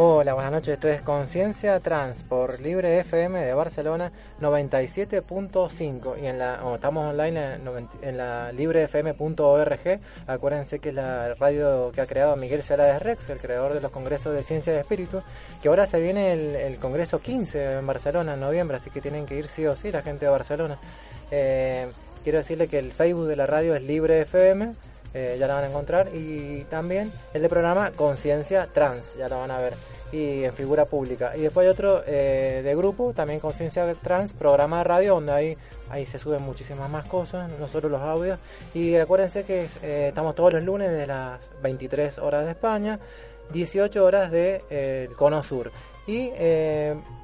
Hola, buenas noches. Esto es Conciencia Trans por Libre FM de Barcelona 97.5 y en la estamos online en, la librefm.org. Acuérdense que es la radio que ha creado Miguel Celades Rex, el creador de los congresos de ciencia de espíritu, que ahora se viene el, congreso 15 en Barcelona en noviembre, así que tienen que ir sí o sí la gente de Barcelona. Eh, quiero decirle que el Facebook de la radio es Libre FM eh, ya la van a encontrar. Y también el de programa Conciencia Trans, ya la van a ver. Y en figura pública. Y después hay otro eh, de grupo, también Conciencia Trans, programa de radio, donde ahí, ahí se suben muchísimas más cosas, no solo los audios. Y acuérdense que eh, estamos todos los lunes de las 23 horas de España, 18 horas de el Cono Sur. Y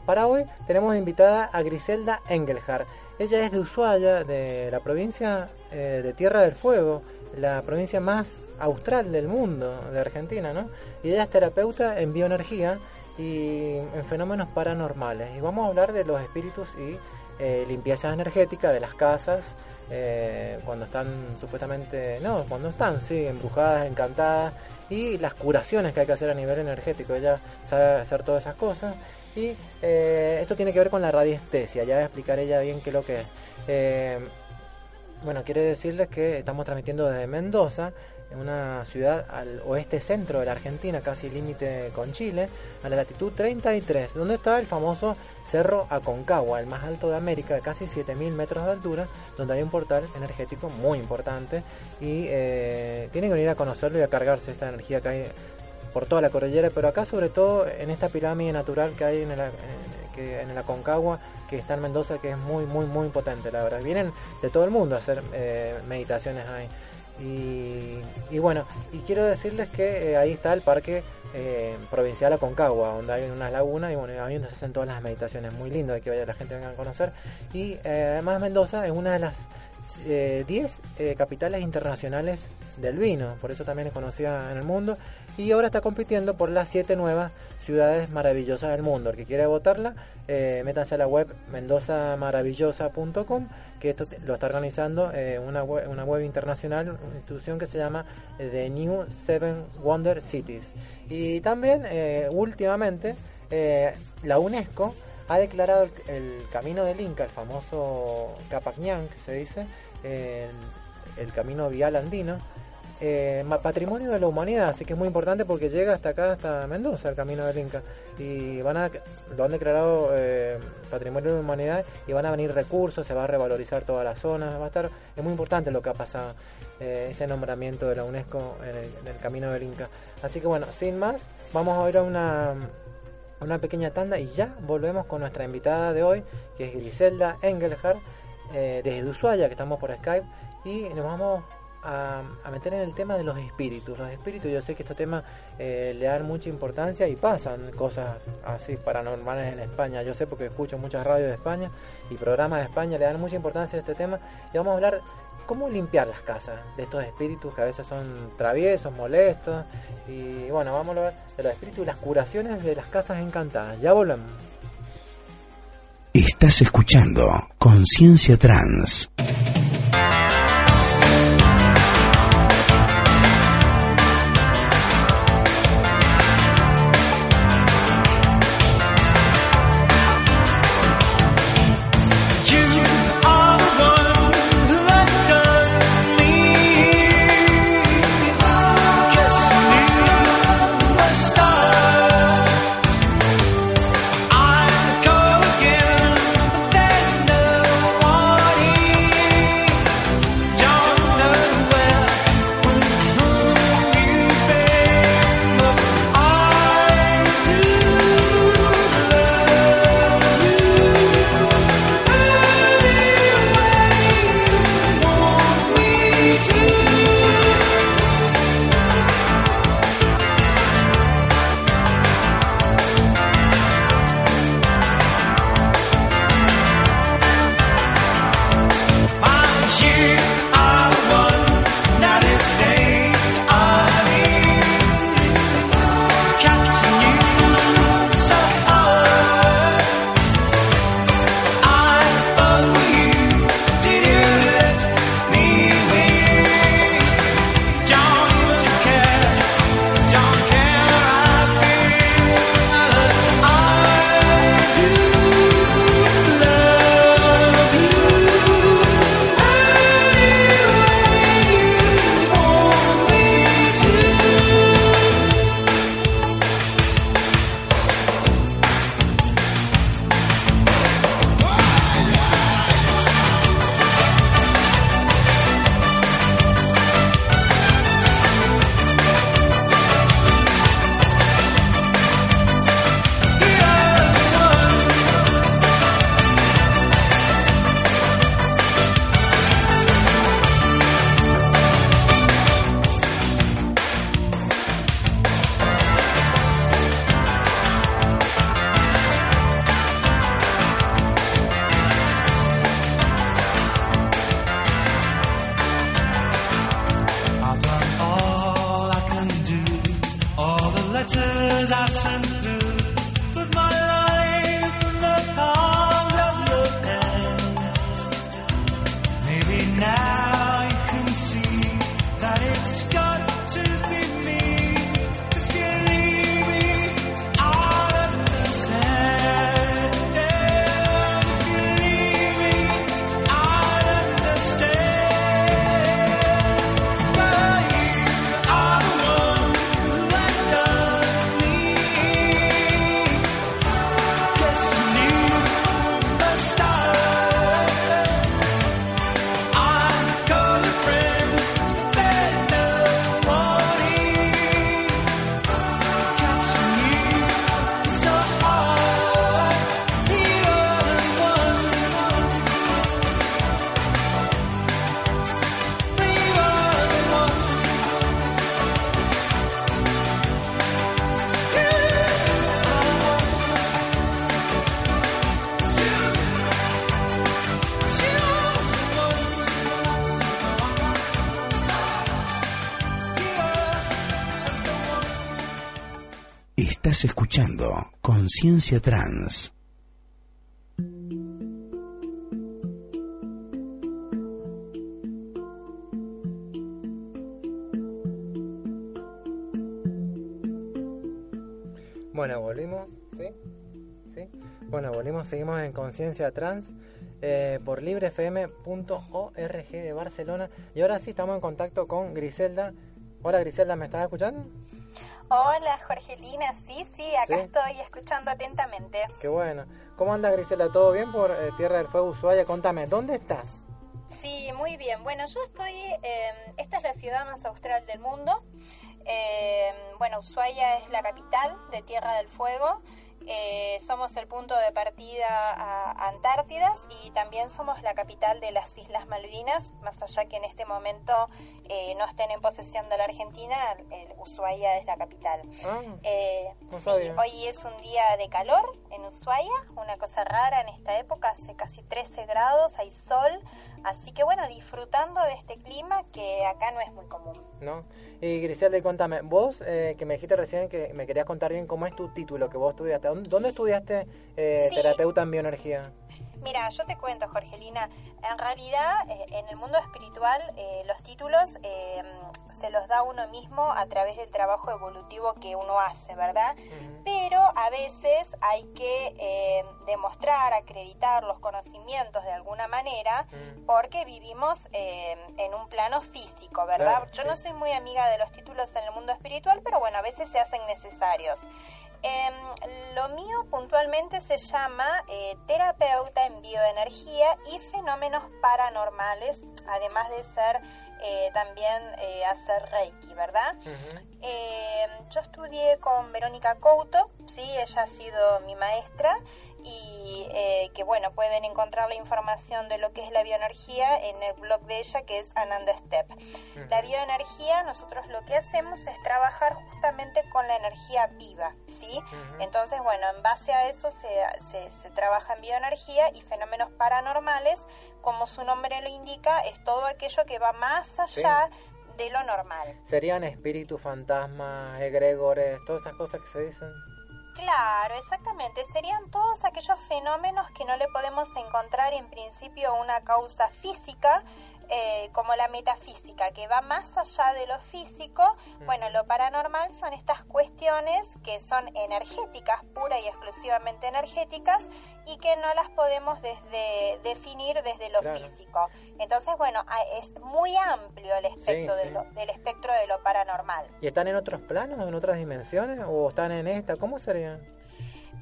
para hoy tenemos invitada a Griselda Engelhardt. Ella es de Ushuaia, de la provincia de Tierra del Fuego la provincia más austral del mundo, de Argentina, ¿no? Y ella es terapeuta en bioenergía y en fenómenos paranormales. Y vamos a hablar de los espíritus y eh, limpieza energética de las casas, eh, cuando están supuestamente, no, cuando están, sí, embrujadas, encantadas, y las curaciones que hay que hacer a nivel energético. Ella sabe hacer todas esas cosas. Y eh, esto tiene que ver con la radiestesia, ya voy a explicar ella bien qué es lo que es. Bueno, quiere decirles que estamos transmitiendo desde Mendoza, en una ciudad al oeste centro de la Argentina, casi límite con Chile, a la latitud 33, donde está el famoso Cerro Aconcagua, el más alto de América, de casi 7.000 metros de altura, donde hay un portal energético muy importante y eh, tienen que venir a conocerlo y a cargarse esta energía que hay por toda la cordillera, pero acá sobre todo en esta pirámide natural que hay en el, el Aconcagua, que está en Mendoza, que es muy, muy, muy potente, la verdad. Vienen de todo el mundo a hacer eh, meditaciones ahí. Y, bueno, y quiero decirles que eh, ahí está el parque eh, provincial Aconcagua, donde hay unas lagunas y bueno, ahí donde se hacen todas las meditaciones. Muy lindo, de que vaya la gente venga a conocer. Y además Mendoza es una de las 10 capitales internacionales del vino, por eso también es conocida en el mundo. Y ahora está compitiendo por las 7 nuevas ciudades maravillosas del mundo. El que quiera votarla, eh, métanse a la web mendozamaravillosa.com, que esto lo está organizando eh, una, web, una web internacional, una institución que se llama eh, The New Seven Wonder Cities. Y también, eh, últimamente, la UNESCO ha declarado el, camino del Inca, el famoso Capacñán, que se dice, el camino vial andino, eh, patrimonio de la humanidad, así que es muy importante porque llega hasta acá, hasta Mendoza, el camino del Inca. Y van a, lo han declarado eh, patrimonio de la humanidad y van a venir recursos, se va a revalorizar toda la zona, va a estar, es muy importante lo que ha pasado, eh, ese nombramiento de la UNESCO en el, camino del Inca. Así que bueno, sin más, vamos a ir a una, una pequeña tanda y ya volvemos con nuestra invitada de hoy, que es Griselda Engelhardt, desde Ushuaia, que estamos por Skype, y nos vamos a, meter en el tema de los espíritus. Los espíritus, yo sé que este tema eh, le dan mucha importancia y pasan cosas así paranormales en España. Yo sé porque escucho muchas radios de España y programas de España le dan mucha importancia a este tema. Y vamos a hablar cómo limpiar las casas de estos espíritus que a veces son traviesos, molestos. Y bueno, vamos a hablar de los espíritus y las curaciones de las casas encantadas. Ya volvemos. Estás escuchando Conciencia Trans. Escuchando Conciencia Trans. Bueno, volvimos, ¿sí? ¿Sí? Bueno, volvimos, seguimos en Conciencia Trans eh, por librefm.org de Barcelona. Y ahora sí estamos en contacto con Griselda. Hola Griselda, ¿me estás escuchando? Hola, Jorgelina. Sí, sí, acá estoy escuchando atentamente. Qué bueno. ¿Cómo anda Grisela? ¿Todo bien por eh, Tierra del Fuego, Ushuaia? Contame, ¿dónde estás? Sí, muy bien. Bueno, yo estoy, em, esta es la ciudad más austral del mundo. Em, bueno, Ushuaia es la capital de Tierra del Fuego eh, somos el punto de partida a Antártidas y también somos la capital de las Islas Malvinas, más allá que en este momento eh, no estén en posesión de la Argentina, el Ushuaia es la capital. Ah, eh, hoy es un día de calor en Ushuaia, una cosa rara en esta época, hace casi 13 grados, hay sol, así que bueno, disfrutando de este clima que acá no es muy común. ¿No? Y Griselda, contame, vos que me dijiste recién que me querías contar bien cómo es tu título que vos estudiaste ¿Dónde estudiaste eh, terapeuta en bioenergía? Mira, yo te cuento, Jorgelina, en realidad eh, en el mundo espiritual eh, los títulos se los da uno mismo a través del trabajo evolutivo que uno hace, ¿verdad? Pero a veces hay que demostrar, acreditar los conocimientos de alguna manera porque vivimos en un plano físico, ¿verdad? Yo no soy muy amiga de los títulos en el mundo espiritual, pero bueno, a veces se hacen necesarios. Em, lo mío puntualmente se llama eh, terapeuta en bioenergía y fenómenos paranormales, además de ser eh, también eh, hacer Reiki, ¿verdad? Em, yo estudié con Verónica Couto, sí, ella ha sido mi maestra y eh, que bueno, pueden encontrar la información de lo que es la bioenergía en el blog de ella que es Ananda Step. La bioenergía, nosotros lo que hacemos es trabajar justamente con la energía viva, ¿sí? Entonces, bueno, en base a eso se, se, trabaja en bioenergía y fenómenos paranormales, como su nombre lo indica, es todo aquello que va más allá de lo normal. ¿Serían espíritus, fantasmas, egregores, todas esas cosas que se dicen? Claro, exactamente. Serían todos aquellos fenómenos que no le podemos encontrar en principio una causa física, eh, como la metafísica, que va más allá de lo físico. Bueno, lo paranormal son estas cuestiones que son energéticas, pura y exclusivamente energéticas, y que no las podemos desde, definir desde lo físico. Entonces, bueno, es muy amplio el espectro del espectro de lo paranormal. ¿Y están en otros planos, en otras dimensiones, o están en esta? ¿Cómo sería?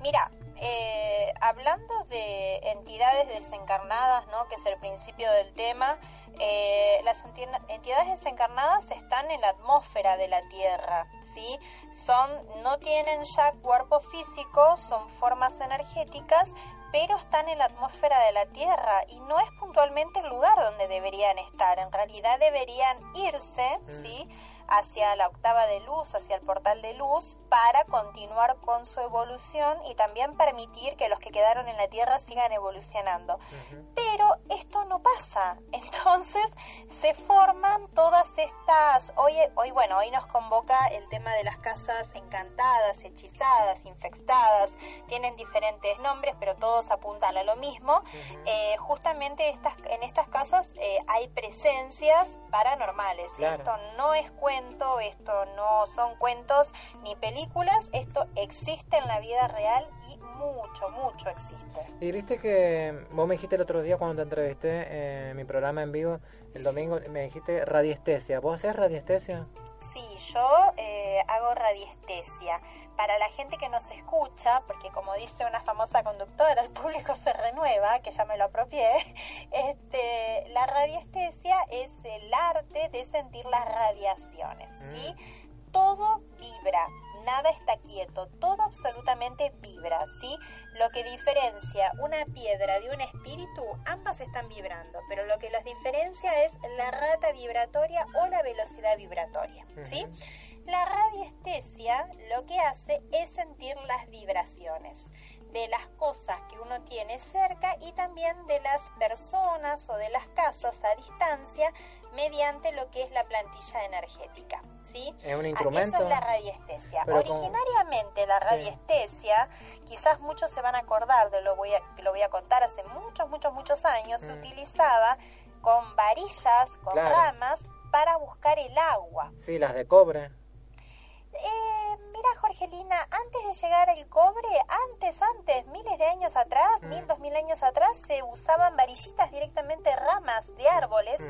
Mira, eh, hablando de entidades desencarnadas, ¿no? que es el principio del tema, eh, las entidades desencarnadas están en la atmósfera de la Tierra, ¿sí? Son, no tienen ya cuerpo físico, son formas energéticas, pero están en la atmósfera de la Tierra y no es puntualmente el lugar donde deberían estar. En realidad deberían irse, mm. Hacia la octava de luz, hacia el portal de luz, para continuar con su evolución y también permitir que los que quedaron en la Tierra sigan evolucionando. Pero esto no pasa. Entonces se forman todas estas... Hoy, hoy, bueno, hoy nos convoca el tema de las casas encantadas, hechizadas, infectadas. Tienen diferentes nombres, pero todos apuntan a lo mismo. Eh, justamente estas, en estas casas eh, hay presencias paranormales. Esto no es cuento, esto no son cuentos ni películas, esto existe en la vida real y mucho, mucho existe. Y viste que vos me dijiste el otro día cuando te entrevisté en mi programa en vivo, el domingo, me dijiste radiestesia. ¿Vos haces radiestesia? Sí, yo eh, hago radiestesia. Para la gente que nos escucha, porque como dice una famosa conductora, el público se renueva, que ya me lo apropié, este, la radiestesia es el arte de sentir las radiaciones. ¿sí? Mm. Todo vibra, nada está quieto, todo absolutamente vibra, ¿sí? Lo que diferencia una piedra de un espíritu, ambas están vibrando, pero lo que los diferencia es la rata vibratoria o la velocidad vibratoria, ¿sí? La radiestesia lo que hace es sentir las vibraciones de las cosas que uno tiene cerca y también de las personas o de las casas a distancia mediante lo que es la plantilla energética. ¿sí? Es un instrumento. Eso es la radiestesia. Originariamente la radiestesia, quizás muchos se van a acordar de lo voy a, lo voy a contar hace muchos, muchos, muchos años, se mm. utilizaba con varillas, con ramas para buscar el agua. Sí, las de cobre. Eh, mira, Jorgelina, antes de llegar al cobre, antes, antes, miles de años atrás, mm. mil, dos mil años atrás, se usaban varillitas directamente, ramas de árboles,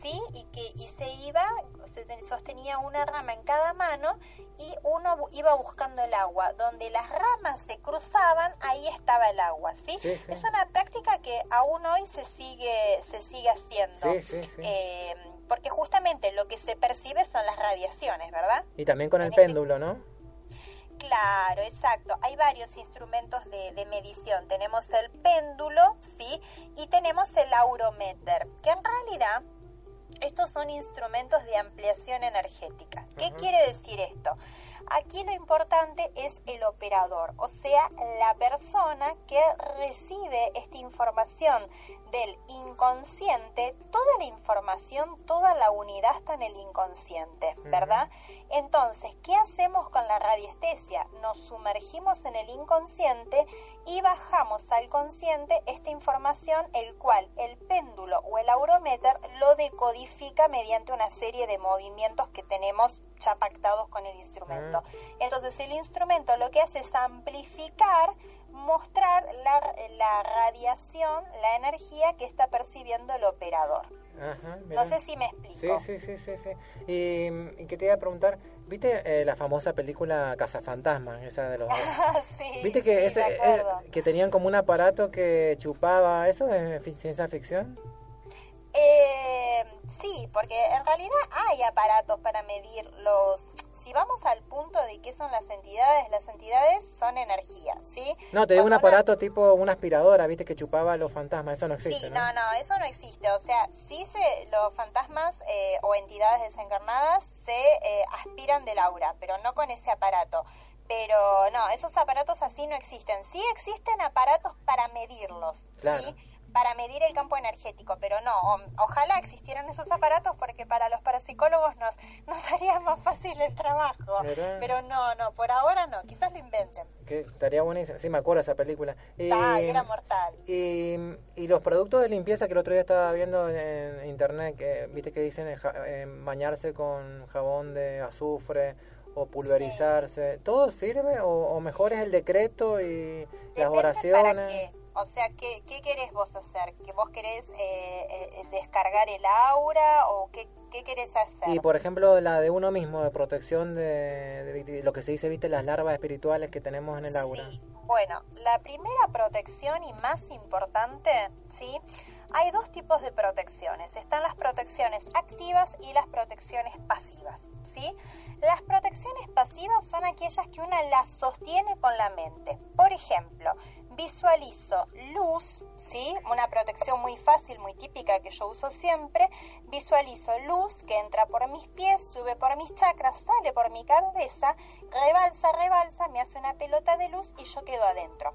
¿sí? Y que y se iba, se sostenía una rama en cada mano y uno iba buscando el agua. Donde las ramas se cruzaban, ahí estaba el agua, ¿sí? Es una práctica que aún hoy se sigue, se sigue haciendo. Eh, porque justamente lo que se percibe son las radiaciones, ¿verdad? Y también con el este péndulo, ¿no? Claro, exacto. Hay varios instrumentos de, de, medición. Tenemos el péndulo, ¿sí? Y tenemos el aurometer, que en realidad estos son instrumentos de ampliación energética. ¿Qué quiere decir esto? Aquí lo importante es el operador, o sea, la persona que recibe esta información del inconsciente, toda la información, toda la unidad está en el inconsciente, ¿verdad? Entonces, ¿qué hacemos con la radiestesia? Nos sumergimos en el inconsciente y bajamos al consciente esta información, el cual el péndulo o el aurometer lo decodifica mediante una serie de movimientos que tenemos ya pactados con el instrumento. Entonces el instrumento lo que hace es amplificar, mostrar la, radiación, la energía que está percibiendo el operador. no sé si me explico. Sí, sí, sí, sí. Y, que te iba a preguntar, ¿viste eh, la famosa película Cazafantasmas? Esa de los... sí, ¿Viste que, ese, eh, que tenían como un aparato que chupaba? ¿Eso es ciencia ficción? Eh, sí, porque en realidad hay aparatos para medir los... Si vamos al punto de qué son las entidades, las entidades son energía, ¿sí? No, te digo un aparato tipo una aspiradora, viste, que chupaba los fantasmas, eso no existe. Sí, no, no, eso no existe. O sea, sí se, los fantasmas eh, o entidades desencarnadas se eh, aspiran del aura, pero no con ese aparato. Pero no, esos aparatos así no existen. Sí existen aparatos para medirlos, ¿sí? Para medir el campo energético, pero no, ojalá existieran esos aparatos porque para los parapsicólogos nos, nos haría más fácil el trabajo, pero no, no, por ahora no, quizás lo inventen. Que estaría buenísimo, sí me acuerdo esa película. Y, era mortal. Y, y, los productos de limpieza que el otro día estaba viendo en internet, que viste que dicen eh, bañarse con jabón de azufre o pulverizarse, ¿todo sirve o, mejor es el decreto y las oraciones? O sea, ¿qué, ¿qué querés vos hacer? ¿Que vos querés eh, eh, descargar el aura o qué, qué, querés hacer? Y por ejemplo, la de uno mismo, de protección de, lo que se dice, viste, las larvas espirituales que tenemos en el aura. Sí. Bueno, la primera protección y más importante, ¿sí? Hay dos tipos de protecciones. Están las protecciones activas y las protecciones pasivas, ¿sí? Las protecciones pasivas son aquellas que una las sostiene con la mente. Por ejemplo, visualizo luz, ¿sí? Una protección muy fácil, muy típica que yo uso siempre. Visualizo luz que entra por mis pies, sube por mis chakras, sale por mi cabeza, rebalsa, rebalsa, me hace una pelota de luz y yo quedo adentro.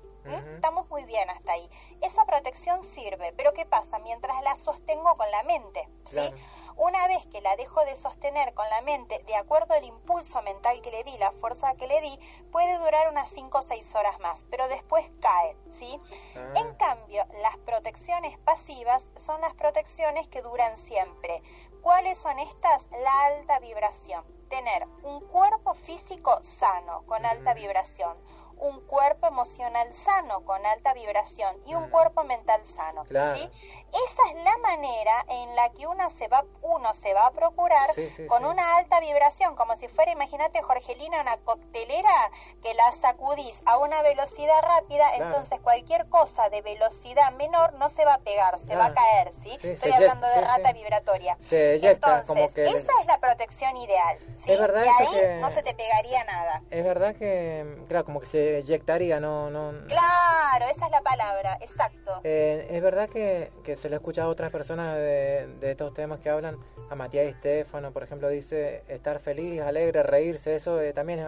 Estamos muy bien hasta ahí. Esa protección sirve, pero ¿qué pasa? Mientras la sostengo con la mente, ¿sí? Una vez que la dejo de sostener con la mente, de acuerdo al impulso mental que le di, la fuerza que le di, puede durar unas 5 o 6 horas más, pero después cae, ¿sí? Ah. En cambio, las protecciones pasivas son las protecciones que duran siempre. ¿Cuáles son estas? La alta vibración. Tener un cuerpo físico sano, con alta vibración un cuerpo emocional sano, con alta vibración, y un cuerpo mental sano. ¿sí? Esa es la manera en la que uno se va, uno se va a procurar con una alta vibración, como si fuera, imagínate, Jorgelina, una coctelera que la sacudís a una velocidad rápida, entonces cualquier cosa de velocidad menor no se va a pegar, se va a caer, ¿sí? Estoy hablando de rata vibratoria. entonces, esa es la protección ideal, ¿sí? Es verdad y ahí no se te pegaría nada. Es verdad que, claro, como que se eyectaría, no, no... Claro, esa es la palabra, exacto. Eh, es verdad que, que se le escucha a otras personas de, de estos temas que hablan, a Matías y Estefano, por ejemplo, dice estar feliz, alegre, reírse, eso eh, también es...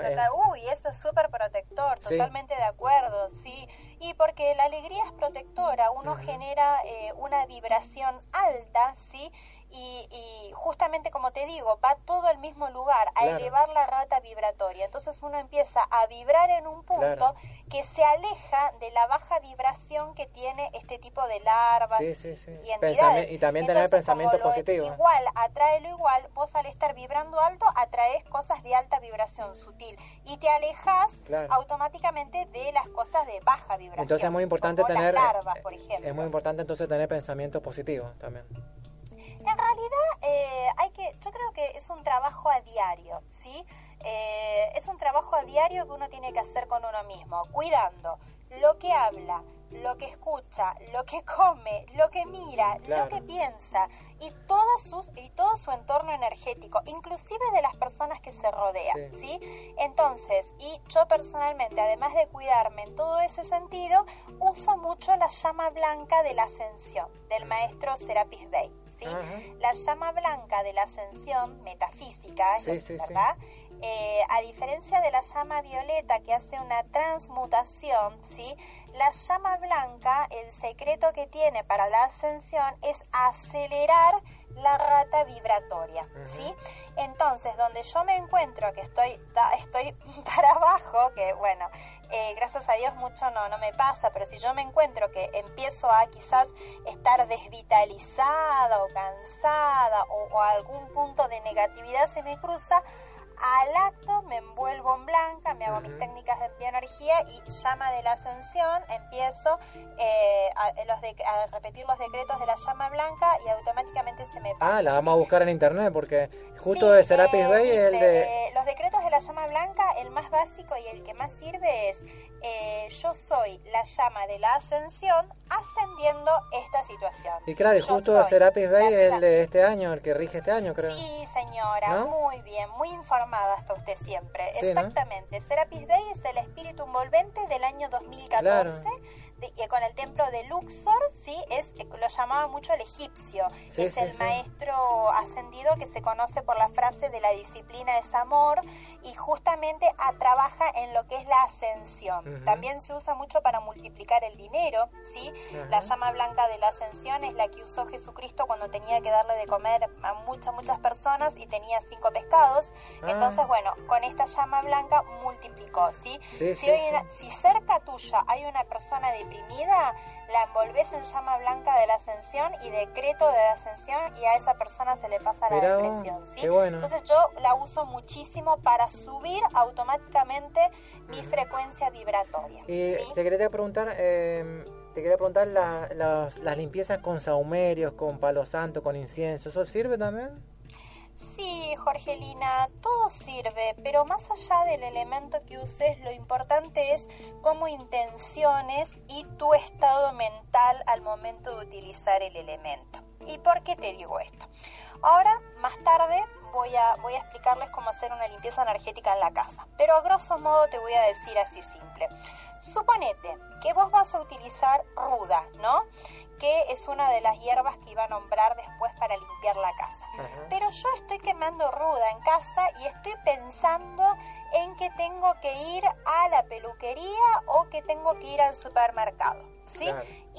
Uy, eso es súper protector, totalmente de acuerdo, sí. Y porque la alegría es protectora, uno genera eh, una vibración alta, ¿sí? Y, justamente como te digo, va todo al mismo lugar, a elevar la rata vibratoria. Entonces uno empieza a vibrar en un punto que se aleja de la baja vibración que tiene este tipo de larvas y entidades. y también tener pensamiento positivo. Igual, atrae lo igual, vos al estar vibrando alto atraes cosas de alta vibración sutil y te alejas automáticamente de las cosas de baja vibración. Entonces es muy importante tener larvas, por ejemplo. Es muy importante entonces tener pensamiento positivo también. En realidad, eh, hay que, yo creo que es un trabajo a diario, ¿sí? Eh, es un trabajo a diario que uno tiene que hacer con uno mismo, cuidando lo que habla, lo que escucha, lo que come, lo que mira, lo que piensa y todos sus y todo su entorno energético, inclusive de las personas que se rodean, sí. Entonces, y yo personalmente, además de cuidarme en todo ese sentido, uso mucho la llama blanca de la ascensión del maestro Serapis Bey. La llama blanca de la ascensión metafísica, ¿verdad? Eh, a diferencia de la llama violeta que hace una transmutación, ¿sí? La llama blanca, el secreto que tiene para la ascensión es acelerar la rata vibratoria, ¿sí? Entonces, donde yo me encuentro que estoy, estoy para abajo, que bueno, eh, gracias a Dios mucho no, no me pasa, pero si yo me encuentro que empiezo a quizás estar desvitalizada o cansada o, o algún punto de negatividad se me cruza, al acto me envuelvo en blanca, me hago mis técnicas de bioenergía y llama de la ascensión, empiezo eh, a, los a, repetir los decretos de la llama blanca y automáticamente se me pasa. Ah, la vamos a buscar en internet porque justo de Serapis Bay es el de... Eh, los decretos de la llama blanca, el más básico y el que más sirve es eh, yo soy la llama de la ascensión ascendiendo esta situación. Y claro, y justo de Serapis Bay es el de este año, el que rige este año, creo. Sí, señora, muy bien, muy informado hasta usted siempre. Exactamente. Serapis Bey es el espíritu envolvente del año 2014 con el templo de Luxor, sí, es lo llamaba mucho el egipcio. es el maestro ascendido que se conoce por la frase de la disciplina es amor y justamente trabaja en lo que es la ascensión. También se usa mucho para multiplicar el dinero, ¿sí? La llama blanca de la ascensión es la que usó Jesucristo cuando tenía que darle de comer a muchas, muchas personas y tenía cinco pescados. Ah. Entonces, bueno, con esta llama blanca multiplicó, ¿sí? si, si cerca tuya hay una persona de deprimida, la envolves en llama blanca de la ascensión y decreto de la ascensión y a esa persona se le pasa la depresión. ¿sí? Entonces yo la uso muchísimo para subir automáticamente mi frecuencia vibratoria. Y te quería preguntar, eh, te quería preguntar las limpiezas con saumerios, con palo santo, con incienso, ¿eso sirve también? Sí, Jorgelina, todo sirve, pero más allá del elemento que uses, lo importante es cómo intenciones y tu estado mental al momento de utilizar el elemento. ¿Y por qué te digo esto? Ahora, más tarde, voy a, voy a explicarles cómo hacer una limpieza energética en la casa, pero a grosso modo te voy a decir así simple. Suponete que vos vas a utilizar ruda, ¿no? Que es una de las hierbas que iba a nombrar después para limpiar la casa. Pero yo estoy quemando ruda en casa y estoy pensando en que tengo que ir a la peluquería o que tengo que ir al supermercado, ¿sí?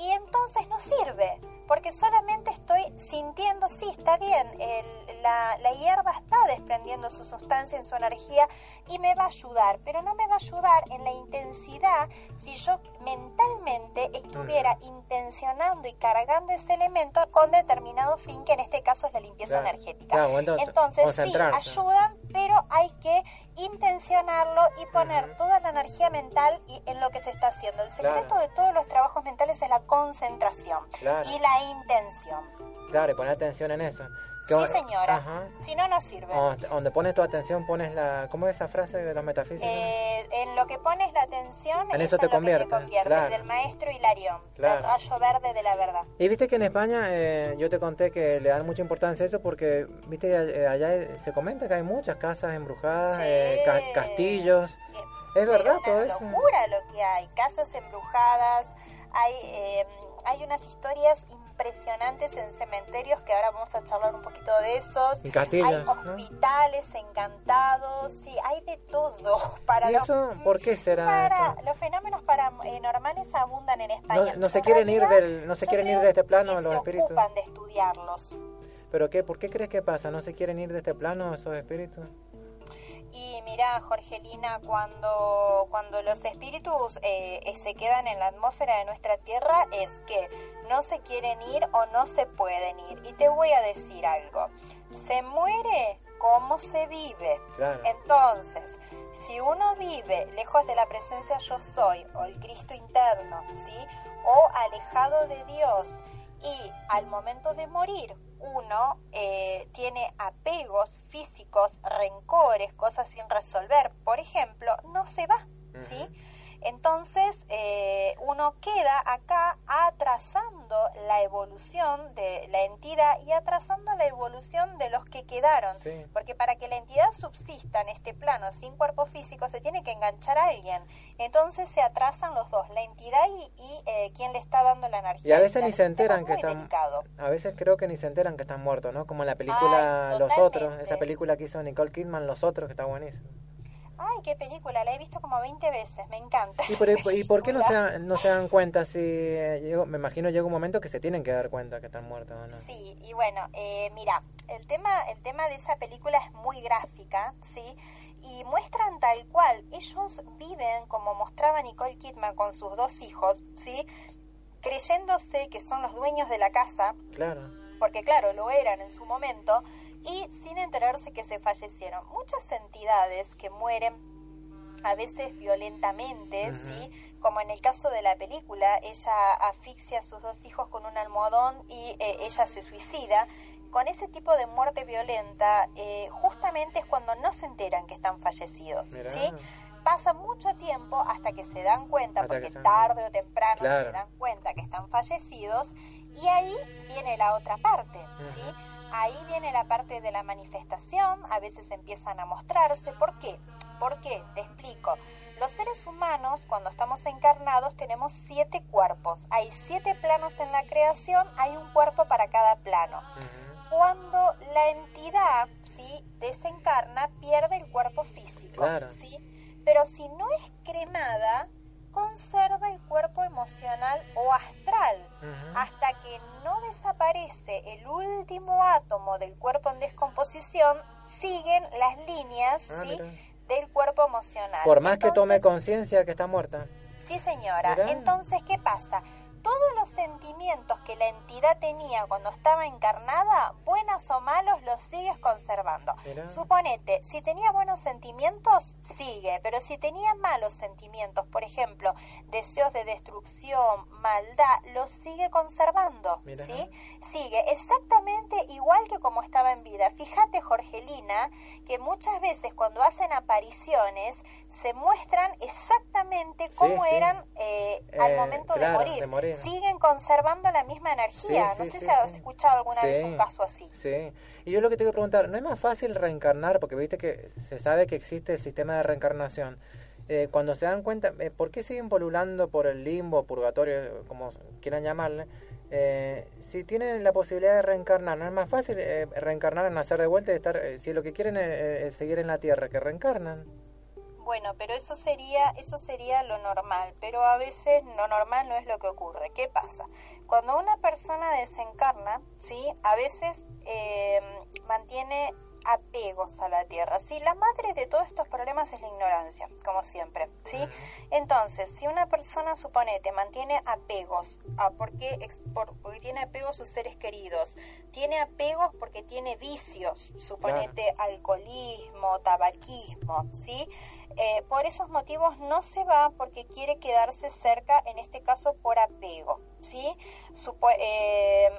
Y entonces no sirve porque solamente estoy sintiendo, sí, está bien, la, la, hierba está desprendiendo su sustancia en su energía y me va a ayudar, pero no me va a ayudar en la intensidad si yo mentalmente estuviera intencionando y cargando ese elemento con determinado fin, que en este caso es la limpieza energética. entonces, sí, ayudan, pero hay que intencionarlo y poner toda la energía mental en lo que se está haciendo. El secreto de todos los trabajos mentales es la concentración y la intención. Claro, y poner atención en eso. Sí, señora. Si no, no sirve. donde pones tu atención, pones la... ¿Cómo es esa frase de los metafísicos? Eh, en lo que pones la atención en eso te convierte. Del maestro Hilarión, claro. del rayo verde de la verdad. Y viste que en España, eh, yo te conté que le dan mucha importancia a eso porque, viste, eh, allá se comenta que hay muchas casas embrujadas, castillos. Es verdad todo eso. Es locura lo que hay. Casas embrujadas, hay hay unas historias impresionantes en cementerios que ahora vamos a charlar un poquito de esos. hay hospitales encantados, sí, hay de todo. Para ¿Y eso por qué será? Para, Los fenómenos paranormales eh, abundan en España. No, se quieren ir del, no se quieren ir de este plano los espíritus. Se ocupan de estudiarlos. ¿Pero qué? ¿Por qué crees que pasa? ¿No se quieren ir de este plano esos espíritus? Y mira, Jorgelina, cuando, cuando los espíritus eh, eh, se quedan en la atmósfera de nuestra tierra es que no se quieren ir o no se pueden ir. Y te voy a decir algo, se muere como se vive. Entonces, si uno vive lejos de la presencia yo soy o el Cristo interno, ¿sí? O alejado de Dios y al momento de morir uno eh, tiene apegos físicos, rencores, cosas sin resolver, por ejemplo, no se va, ¿sí? Entonces, eh, uno queda acá atrasando la evolución de la entidad y atrasando la evolución de los que quedaron. Porque para que la entidad subsista en este plano sin cuerpo físico, se tiene que enganchar a alguien. Entonces se atrasan los dos, la entidad y, eh, quien le está dando la energía. Y a veces ni se enteran que están... A veces creo que ni se enteran que están muertos, ¿no? Como en la película Los Otros, esa película que hizo Nicole Kidman, Los Otros, que está buenísimo. Ay, qué película, la he visto como 20 veces, me encanta. ¿Y por, qué no se, no se dan cuenta si, eh, me imagino llega un momento que se tienen que dar cuenta que están muertos o no? Sí, y bueno, eh, mira, el tema, el tema de esa película es muy gráfica, ¿sí? Y muestran tal cual, ellos viven como mostraba Nicole Kidman con sus dos hijos, ¿sí? Creyéndose que son los dueños de la casa. Claro. Porque claro, lo eran en su momento y sin enterarse que se fallecieron. Muchas entidades que mueren a veces violentamente, ¿sí? Como en el caso de la película, ella asfixia a sus dos hijos con un almohadón y eh, ella se suicida. Con ese tipo de muerte violenta, eh, justamente es cuando no se enteran que están fallecidos, ¿sí? Pasa mucho tiempo hasta que se dan cuenta, porque tarde o temprano se dan cuenta que están fallecidos, y ahí viene la otra parte, ¿sí? Ahí viene la parte de la manifestación, a veces empiezan a mostrarse. ¿Por qué? ¿Por qué? Te explico. Los seres humanos, cuando estamos encarnados, tenemos siete cuerpos. Hay siete planos en la creación, hay un cuerpo para cada plano. Cuando la entidad ¿sí? desencarna, pierde el cuerpo físico. ¿sí? Pero si no es cremada, conserva el cuerpo emocional o astral hasta que no desaparece el último átomo del cuerpo en descomposición siguen las líneas ah, del cuerpo emocional. Por más que tome conciencia que está muerta. Sí señora. Entonces qué pasa todos los sentimientos que la entidad tenía cuando estaba encarnada, buenas o malos, los sigues conservando. Suponete, si tenía buenos sentimientos, sigue, pero si tenía malos sentimientos, por ejemplo, deseos de destrucción, maldad, los sigue conservando, ¿sí? Sigue exactamente igual que como estaba en vida. Fíjate, Jorgelina, que muchas veces cuando hacen apariciones se muestran exactamente cómo eran eh, al eh, momento de morir siguen conservando la misma energía. no sé si has escuchado alguna vez un caso así. Sí, y yo lo que te quiero preguntar, ¿no es más fácil reencarnar? Porque viste que se sabe que existe el sistema de reencarnación. eh, cuando se dan cuenta, eh, ¿por qué siguen polulando por el limbo, purgatorio, como quieran llamarle? Eh, si tienen la posibilidad de reencarnar, ¿no es más fácil eh, reencarnar, nacer de vuelta y estar, eh, si lo que quieren es seguir en la tierra, que reencarnan? Bueno, pero eso sería, eso sería lo normal, pero a veces lo normal no es lo que ocurre. ¿Qué pasa? Cuando una persona desencarna, ¿sí? A veces eh, mantiene apegos a la tierra. ¿sí? La madre de todos estos problemas es la ignorancia, como siempre. ¿sí? Entonces, si una persona, suponete, mantiene apegos, a porque, porque tiene apegos a sus seres queridos, tiene apegos porque tiene vicios, suponete alcoholismo, tabaquismo, ¿sí? Eh, por esos motivos no se va porque quiere quedarse cerca, en este caso por apego. ¿sí? Eh,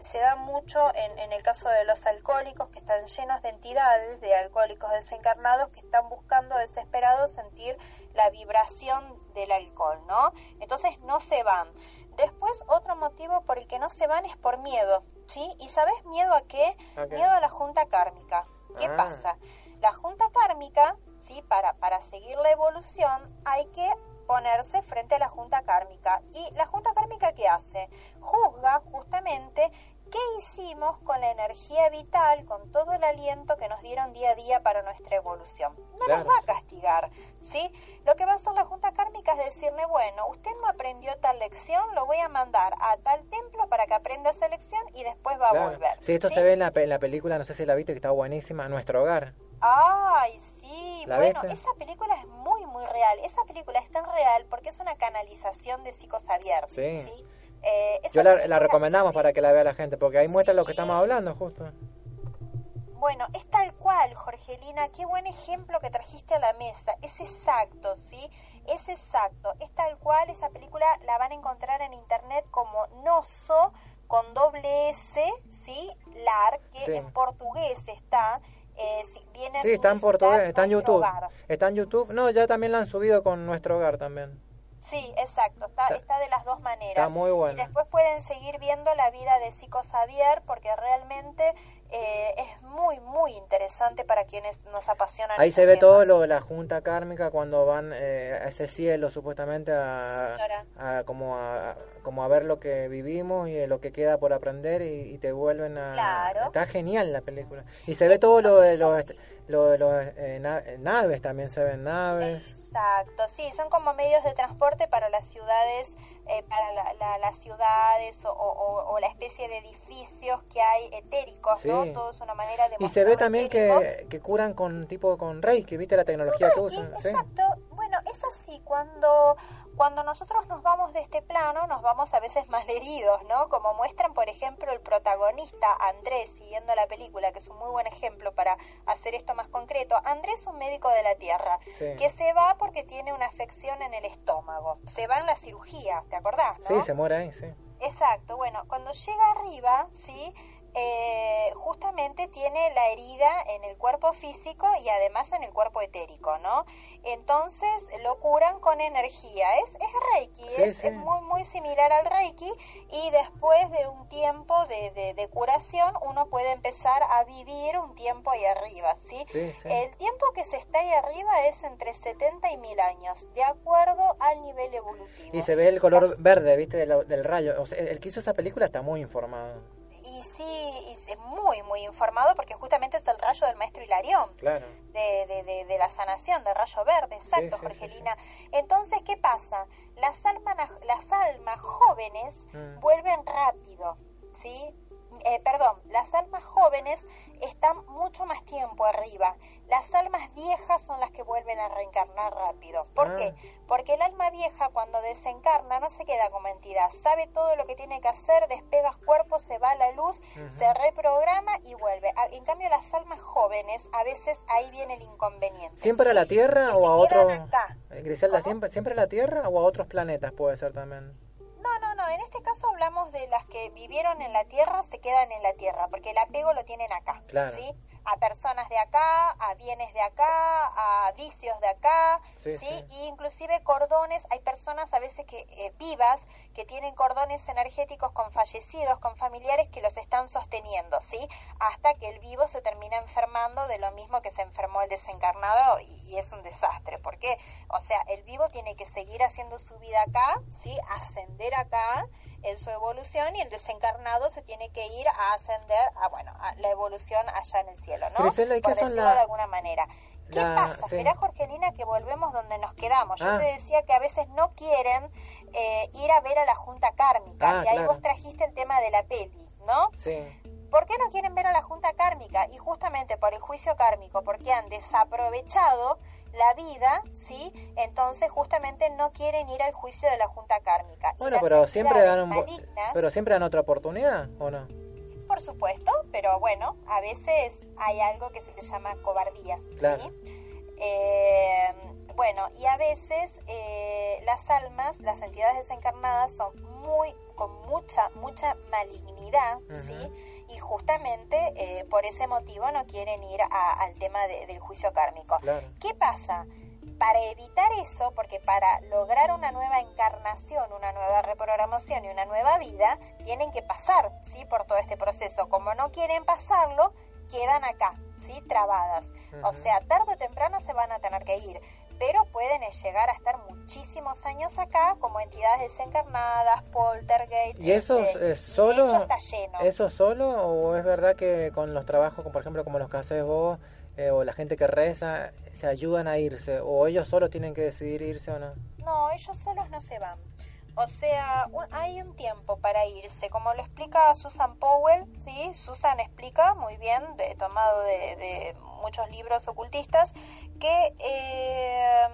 se da mucho en, en, el caso de los alcohólicos que están llenos de entidades, de alcohólicos desencarnados que están buscando desesperados sentir la vibración del alcohol, ¿no? Entonces no se van. Después otro motivo por el que no se van es por miedo, ¿sí? ¿Y sabes miedo a qué? Miedo a la junta kármica. ¿Qué ah. pasa? La junta kármica, ¿sí? Para, para seguir la evolución hay que ponerse frente a la Junta Kármica. ¿Y la Junta Kármica qué hace? Juzga justamente qué hicimos con la energía vital, con todo el aliento que nos dieron día a día para nuestra evolución. No nos va a castigar, ¿sí? Lo que va a hacer la Junta Kármica es decirle, bueno, usted no aprendió tal lección, lo voy a mandar a tal templo para que aprenda esa lección y después va a volver. Sí, esto se ve en la, en la película, no sé si la viste, que está buenísima, Nuestro Hogar. Ay, sí, bueno, esa película es muy, muy real. Esa película es tan real porque es una canalización de Psico Sí. ¿sí? Eh, Yo la, recomendamos para que la vea la gente, porque ahí muestra lo que estamos hablando, justo. Bueno, es tal cual, Jorgelina, qué buen ejemplo que trajiste a la mesa. Es exacto, ¿sí? Es exacto. Es tal cual, esa película la van a encontrar en internet como Noso, con doble S, ¿sí? LAR, que en portugués está eh, sí, está en portugués, está en YouTube. Está en YouTube. No, ya también la han subido con nuestro hogar también. Sí, exacto, está, está de las dos maneras. Está muy bueno. Y después pueden seguir viendo la vida de Psico Xavier porque realmente eh, es muy, muy interesante para quienes nos apasionan. Ahí se ve todo lo de la junta kármica cuando van eh, a ese cielo supuestamente a, como a como a ver lo que vivimos y lo que queda por aprender y, te vuelven a... Claro. Está genial la película. Y se ve todo lo de los lo de los eh, naves también se ven naves. Exacto, sí, son como medios de transporte para las ciudades, eh, para las ciudades o, la especie de edificios que hay etéricos, ¿no? Todo es una manera de. Y se ve también que, que, curan con tipo con Reiki, ¿viste la tecnología que usan? Exacto, bueno, es así, cuando cuando nosotros nos vamos de este plano, nos vamos a veces más heridos, ¿no? Como muestran, por ejemplo, el protagonista Andrés, siguiendo la película, que es un muy buen ejemplo para hacer esto más concreto. Andrés es un médico de la Tierra, que se va porque tiene una afección en el estómago. Se va en la cirugía, ¿te acordás? Sí, se muere ahí, sí. Exacto, bueno, cuando llega arriba, ¿sí? Eh, justamente tiene la herida en el cuerpo físico y además en el cuerpo etérico, ¿no? Entonces lo curan con energía. Es, es Reiki, es, muy, muy similar al Reiki y después de un tiempo de, de, curación uno puede empezar a vivir un tiempo ahí arriba, ¿sí? El tiempo que se está ahí arriba es entre 70 y 1000 años, de acuerdo al nivel evolutivo. Y se ve el color verde, ¿viste? Del, del rayo. O sea, el que hizo esa película está muy informado y sí, es muy, muy informado porque justamente es el rayo del maestro Hilarión, claro. de, de, de, la sanación, del rayo verde, exacto, Jorgelina. Entonces, ¿qué pasa? Las almas, las almas jóvenes mm. vuelven rápido, ¿sí? Eh, perdón, las almas jóvenes están mucho más tiempo arriba. Las almas viejas son las que vuelven a reencarnar rápido. ¿Por qué? Ah. Porque el alma vieja cuando desencarna no se queda como entidad, sabe todo lo que tiene que hacer, despega cuerpo, se va a la luz, se reprograma y vuelve. En cambio las almas jóvenes, a veces ahí viene el inconveniente. ¿Siempre a la Tierra o a otro? Eh, Griselda, ¿siempre, ¿siempre a la Tierra o a otros planetas puede ser también? En este caso hablamos de las que vivieron en la Tierra, se quedan en la Tierra, porque el apego lo tienen acá. Claro. ¿sí? A personas de acá, a bienes de acá, a vicios de acá, ¿sí? Y inclusive cordones, hay personas a veces que eh, vivas que tienen cordones energéticos con fallecidos, con familiares que los están sosteniendo, ¿sí? Hasta que el vivo se termina enfermando de lo mismo que se enfermó el desencarnado y, y es un desastre, porque, o sea, el vivo tiene que seguir haciendo su vida acá, ¿sí? Ascender acá en su evolución y el desencarnado se tiene que ir a ascender a, bueno, a la evolución allá en el cielo, ¿no? Por decirlo de alguna manera. ¿Qué pasa? Sí. Jorgelina, que volvemos donde nos quedamos. Yo ah. te decía que a veces no quieren eh, ir a ver a la Junta Kármica. Ah, y ahí vos trajiste el tema de la peli, ¿no? Sí. ¿Por qué no quieren ver a la Junta Kármica? Y justamente por el juicio kármico, porque han desaprovechado la vida, ¿sí? Entonces justamente no quieren ir al juicio de la Junta Kármica. Bueno, pero siempre dan pero siempre dan otra oportunidad, ¿o no? Por supuesto, pero bueno, a veces hay algo que se llama cobardía, ¿sí? Eh, bueno, y a veces eh, las almas, las entidades desencarnadas son muy, con mucha, mucha malignidad, ¿sí? Y justamente eh, por ese motivo no quieren ir al tema del juicio kármico. ¿Qué pasa? Para evitar eso, porque para lograr una nueva encarnación, una nueva reprogramación y una nueva vida, tienen que pasar, ¿sí? Por todo este proceso. Como no quieren pasarlo, quedan acá, ¿sí? Trabadas. O sea, tarde o temprano se van a tener que ir pero pueden llegar a estar muchísimos años acá como entidades desencarnadas, poltergeist. ¿Y eso este, es solo? está lleno. ¿Eso solo o es verdad que con los trabajos, por ejemplo, como los que haces vos, eh, o la gente que reza, se ayudan a irse? ¿O ellos solos tienen que decidir irse o no? No, ellos solos no se van. O sea, hay un tiempo para irse, como lo explica Susan Powell, ¿sí? Susan explica muy bien, de, tomado de, muchos libros ocultistas, que eh,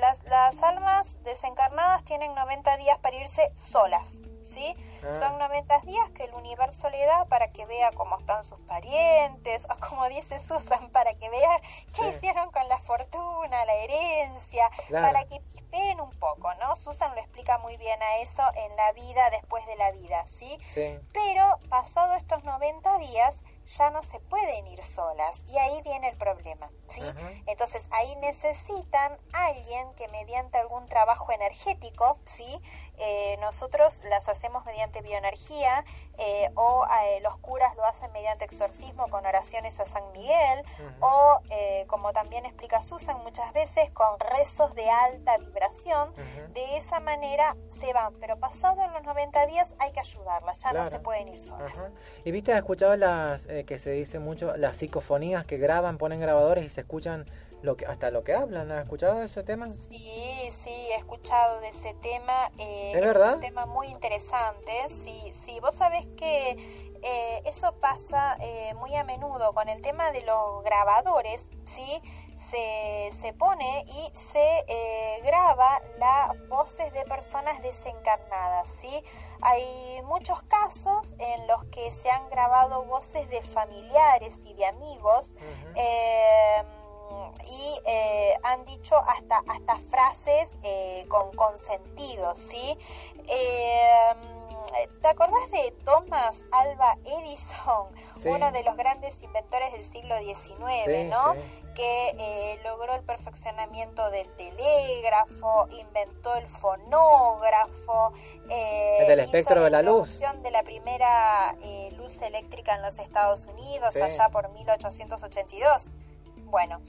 las, las almas desencarnadas tienen 90 días para irse solas. ¿sí? Ah. Son 90 días que el universo le da para que vea cómo están sus parientes, o como dice Susan, para que vea qué hicieron con la fortuna, la herencia, para que pispeen un poco, ¿no? Susan lo explica muy bien a eso en la vida después de la vida, ¿sí? sí. Pero pasado estos 90 días, ya no se pueden ir solas y ahí viene el problema, ¿sí? Entonces ahí necesitan alguien que mediante algún trabajo energético, ¿sí? Eh, nosotros las hacemos mediante bioenergía eh, o eh, los curas lo hacen mediante exorcismo con oraciones a San Miguel o como también explica Susan muchas veces con rezos de alta vibración. De esa manera se van, pero pasado los 90 días hay que ayudarlas, ya no se pueden ir solas. ¿Y viste, has escuchado las que se dice mucho, las psicofonías que graban, ponen grabadores y se escuchan lo que hasta lo que hablan. ¿Has escuchado de ese tema? Sí, sí, he escuchado de ese tema. Eh, ¿Es, verdad? un tema muy interesante. Sí, sí, vos sabés que eh, eso pasa eh, muy a menudo con el tema de los grabadores, ¿sí? Se, se pone y se eh, graba las voces de personas desencarnadas, ¿sí? Hay muchos casos en los que se han grabado voces de familiares y de amigos y eh, han dicho hasta, hasta frases eh, con, con sentido, ¿sí? Eh, ¿Te acordás de Thomas Alba Edison, uno de los grandes inventores del siglo XIX, ¿no? Que logró el perfeccionamiento del telégrafo, inventó el fonógrafo, el espectro de la luz. de la primera luz eléctrica en los Estados Unidos, allá por 1882. Bueno,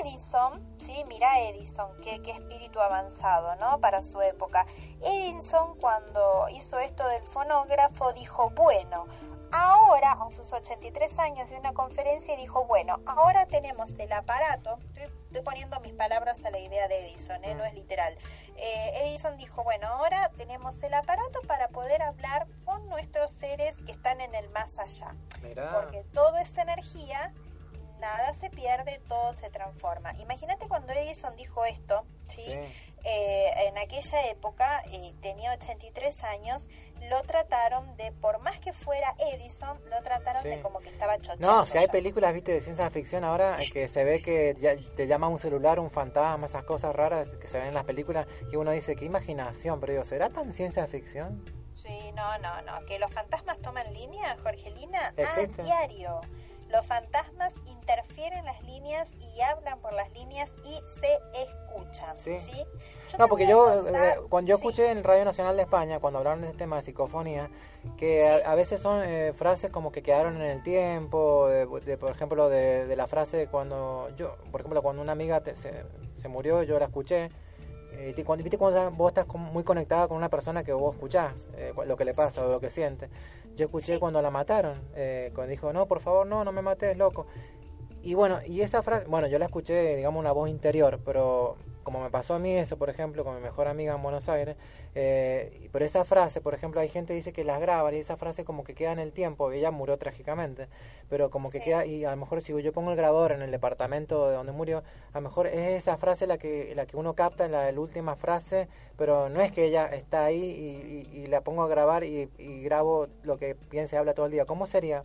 Edison, sí, mira Edison, qué, qué espíritu avanzado, ¿no? Para su época. Edison cuando hizo esto del fonógrafo dijo, bueno, ahora, a sus 83 años de una conferencia, dijo, bueno, ahora tenemos el aparato, estoy, poniendo mis palabras a la idea de Edison, ¿eh? no es literal. Eh, Edison dijo, bueno, ahora tenemos el aparato para poder hablar con nuestros seres que están en el más allá. Porque todo es energía nada se pierde, todo se transforma. Imagínate cuando Edison dijo esto, ¿sí? Eh, en aquella época, eh, tenía 83 años, lo trataron de, por más que fuera Edison, lo trataron de como que estaba chochando. No, si hay películas, viste, de ciencia ficción ahora, que se ve que ya te llama un celular, un fantasma, esas cosas raras que se ven en las películas, que uno dice, qué imaginación, pero digo, ¿será tan ciencia ficción? Sí, no, no, no, que los fantasmas toman línea, Jorgelina, a diario. Los fantasmas interfieren las líneas y hablan por las líneas y se escuchan. Sí. ¿sí? Yo No, porque yo, contar- eh, cuando yo sí. escuché en Radio Nacional de España, cuando hablaron del tema de psicofonía, que a, a veces son eh, frases como que quedaron en el tiempo, de, de, por ejemplo, de, de la frase de cuando yo, por ejemplo, cuando una amiga te- se, se murió, yo la escuché. eh, y cuando, ¿Viste cuando vos estás muy conectada con una persona que vos escuchás eh, lo que le pasa o lo que siente? Yo escuché Sí. cuando la mataron, eh, cuando dijo, no, por favor, no, no me mates, loco. Y bueno, y esa frase, bueno, yo la escuché, digamos, una voz interior, pero como me pasó a mí eso, por ejemplo, con mi mejor amiga en Buenos Aires, eh, pero esa frase, por ejemplo, hay gente que dice que las graba y esa frase como que queda en el tiempo, ella murió trágicamente, pero como que Sí. queda, y a lo mejor si yo pongo el grabador en el departamento de donde murió, a lo mejor es esa frase la que, la que uno capta, la, la última frase, pero no es que ella está ahí y, y- y la pongo a grabar y, y grabo lo que piensa y habla todo el día. ¿Cómo sería?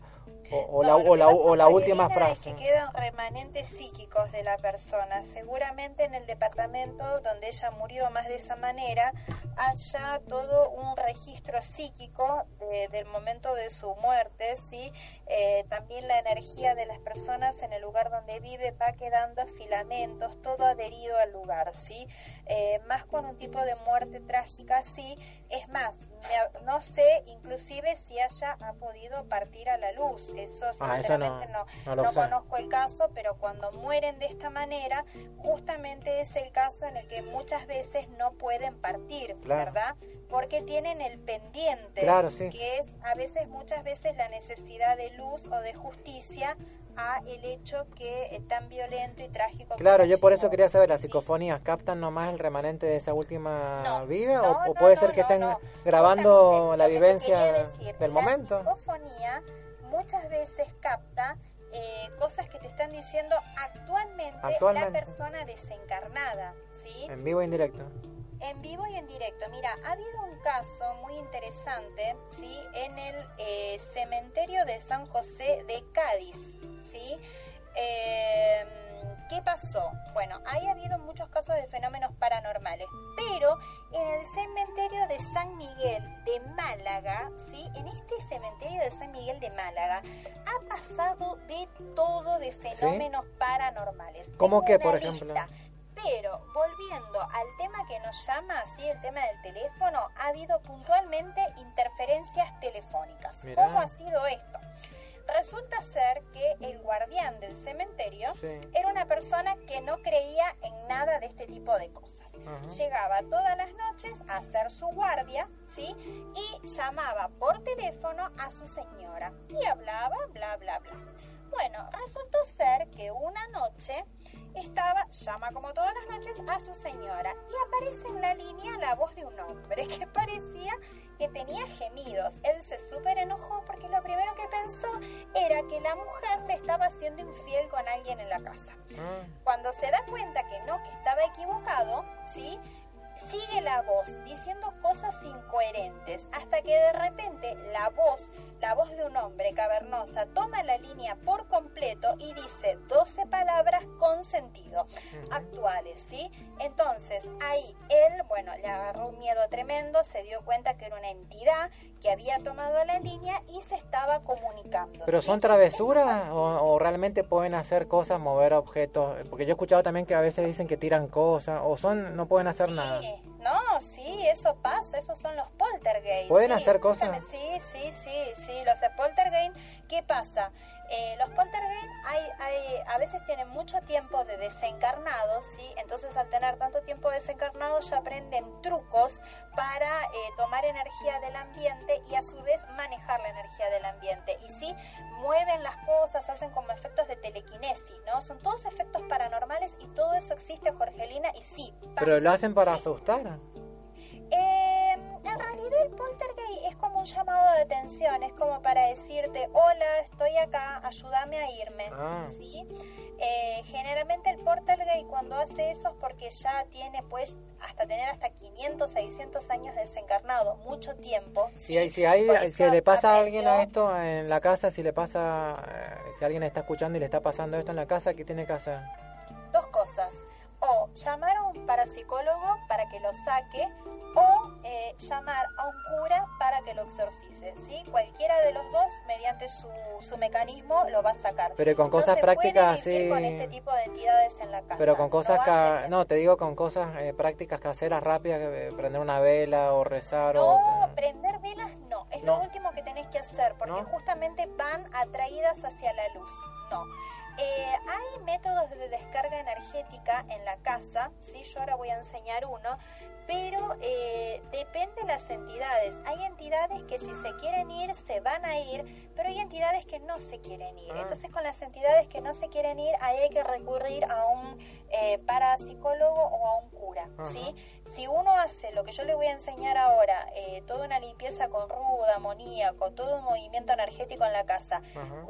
O, o No, la, lo o que la, pasa, o la última frase. Es que quedan remanentes psíquicos de la persona. Seguramente en el departamento donde ella murió más de esa manera haya todo un registro psíquico de- del momento de su muerte, ¿sí? Eh, también la energía de las personas en el lugar donde vive va quedando filamentos, todo adherido al lugar, ¿sí? Eh, más con un tipo de muerte trágica, sí. Es más, me- no sé inclusive si haya ha podido partir a la luz. Eso Ah, eso no- sinceramente no, no conozco el caso, pero cuando mueren de esta manera, justamente es el caso en el que muchas veces no pueden partir, Claro. ¿verdad? Porque tienen el pendiente, Claro, sí. que es a veces, muchas veces la necesidad de luz o de justicia a el hecho que es tan violento y trágico. Claro, yo por eso quería saber, ¿las Sí. psicofonías captan nomás el remanente de esa última No, vida? no, ¿O, no, puede ser que estén grabando la vivencia decir, del la momento? psicofonía muchas veces capta eh, cosas que te están diciendo actualmente, Actualmente. la persona desencarnada, ¿sí? En vivo e indirecto. En vivo y en directo. Mira, ha habido un caso muy interesante, ¿sí? En el eh, cementerio de San José de Cádiz, ¿sí? Eh, ¿Qué pasó? Bueno, ahí ha habido muchos casos de fenómenos paranormales, pero en el cementerio de San Miguel de Málaga, ¿sí? En este cementerio de San Miguel de Málaga ha pasado de todo de fenómenos paranormales. ¿Cómo una por ejemplo? lista. Pero volviendo al tema que nos llama, sí, el tema del teléfono, ha habido puntualmente interferencias telefónicas. Mirá. ¿Cómo ha sido esto? Resulta ser que el guardián del cementerio Sí. era una persona que no creía en nada de este tipo de cosas. Ajá. Llegaba todas las noches a hacer su guardia, ¿sí? Y llamaba por teléfono a su señora y hablaba, bla, bla, bla. Bueno, resultó ser que una noche estaba, llama como todas las noches a su señora y aparece en la línea la voz de un hombre que parecía que tenía gemidos. Él se súper enojó porque lo primero que pensó era que la mujer le estaba siendo infiel con alguien en la casa. Ah, Cuando se da cuenta que no, que estaba equivocado, ¿sí? Sigue la voz diciendo cosas incoherentes hasta que de repente la voz, la voz de un hombre cavernosa, toma la línea por completo y dice 12 palabras con sentido actuales, ¿sí? Entonces ahí él, bueno, le agarró un miedo tremendo, se dio cuenta que era una entidad que había tomado la línea y se estaba comunicando. ¿Pero ¿sí? son travesuras o, o realmente pueden hacer cosas, mover objetos? Porque yo he escuchado también que a veces dicen que tiran cosas o son no pueden hacer Sí, nada. No, sí, eso pasa, esos son los poltergeist. ¿Pueden sí, hacer cosas? Sí, sí, sí, sí, los poltergeist, ¿qué pasa? Eh, los poltergeist hay, hay, a veces tienen mucho tiempo de desencarnados, ¿sí? Entonces al tener tanto tiempo desencarnados ya aprenden trucos para eh, tomar energía del ambiente y a su vez manejar la energía del ambiente. Y sí, mueven las cosas, hacen como efectos de telequinesis, ¿no? Son todos efectos paranormales y todo eso existe, Jorgelina, y sí. Pero lo hacen para Sí. asustar. Eh, en realidad el poltergeist es como un llamado de atención, es como para decirte, hola, estoy acá, ayúdame a irme. Ah. ¿Sí? Eh, generalmente el poltergeist cuando hace eso es porque ya tiene pues hasta tener hasta 500, 600 años desencarnado, mucho tiempo. Si, hay- si, hay, si le pasa a alguien a esto en la casa, si le pasa, eh, si alguien está escuchando y le está pasando esto en la casa, ¿qué tiene que hacer? dos cosas. O llamar a un parapsicólogo para que lo saque, eh, llamar a un cura para que lo exorcice, ¿sí? Cualquiera de los dos, mediante su, su mecanismo, lo va a sacar. Pero con cosas no se prácticas puede vivir con este tipo de entidades en la casa. Pero con cosas no, ca- no, te digo con cosas eh, prácticas caseras rápidas, eh, prender una vela o rezar o No, prender velas no, es No. lo último que tenés que hacer, porque justamente van atraídas hacia la luz. No. Eh, hay métodos de descarga energética en la casa, sí, yo ahora voy a enseñar uno, pero eh, depende de las entidades. Hay entidades que si se quieren ir, se van a ir, pero hay entidades que no se quieren ir. Ah. Entonces con las entidades que no se quieren ir, ahí hay que recurrir a un eh, parapsicólogo o a un cura, ¿sí? Si uno hace lo que yo le voy a enseñar ahora, eh, toda una limpieza con ruda, amoníaco, todo un movimiento energético en la casa,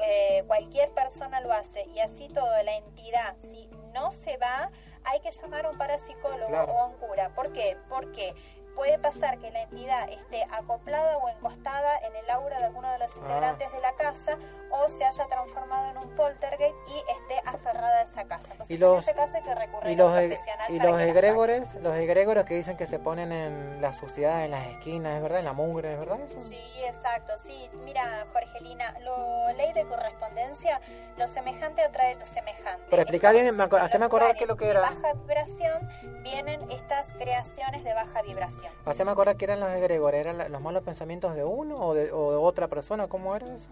eh, cualquier persona lo hace y así todo, la entidad, si no se va, hay que llamar a un parapsicólogo Claro. o a un cura. ¿Por qué? Porque puede pasar que la entidad esté acoplada o encostada en el aura de alguno de los integrantes de la casa o se haya transformado en un poltergeist y esté aferrada a esa casa. Entonces, Y los- en ese caso hay que recurrir Y a un los, e- profesional y los egregores, los egregores que dicen que se ponen en la suciedad, en las esquinas, ¿es verdad? En la mugre, ¿es verdad eso? Sí, exacto, sí. Mira, Jorgelina, lo ley de correspondencia, lo semejante atrae lo semejante. Pero explica Entonces, bien, me los acordar qué es lo que de era. baja vibración vienen estas creaciones de baja vibración. Haceme acordar que eran los egregores, ¿eran los malos pensamientos de uno o de, o de otra persona? ¿Cómo era eso?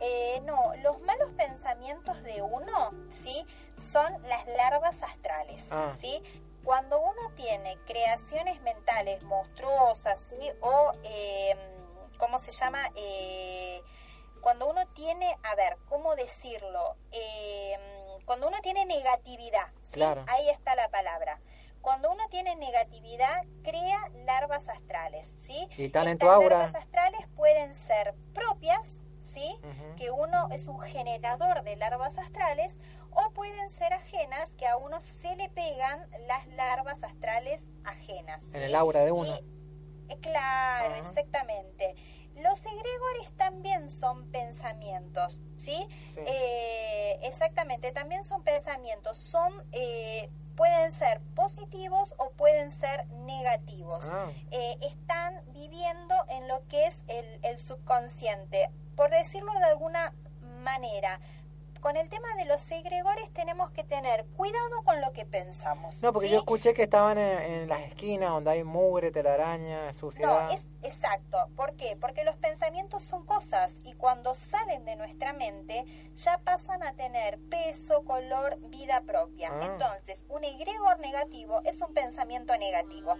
Eh, no, los malos pensamientos de uno, ¿sí? Son las larvas astrales, Ah. ¿sí? Cuando uno tiene creaciones mentales monstruosas, ¿sí? O, eh, ¿cómo se llama? Eh, cuando uno tiene, a ver, ¿cómo decirlo? Eh, cuando uno tiene negatividad, ¿sí? Claro. Ahí está la palabra. Cuando uno tiene negatividad, crea larvas astrales, ¿sí? Y están en Estas tu aura. larvas astrales pueden ser propias, ¿sí? Que uno es un generador de larvas astrales o pueden ser ajenas, que a uno se le pegan las larvas astrales ajenas. En el aura de uno. Y- eh, claro, exactamente. Los egregores también son pensamientos, ¿sí? Sí. Eh, exactamente, también son pensamientos, son eh, pueden ser positivos o pueden ser negativos. Ah, Eh, están viviendo en lo que es el, el subconsciente, por decirlo de alguna manera. Con el tema de los egregores tenemos que tener cuidado con lo que pensamos. no, porque ¿sí? yo escuché que estaban en, en las esquinas donde hay mugre, telaraña, suciedad. No, es exacto. ¿Por qué? Porque los pensamientos son cosas y cuando salen de nuestra mente ya pasan a tener peso, color, vida propia. Ah. Entonces, un egregor negativo es un pensamiento negativo.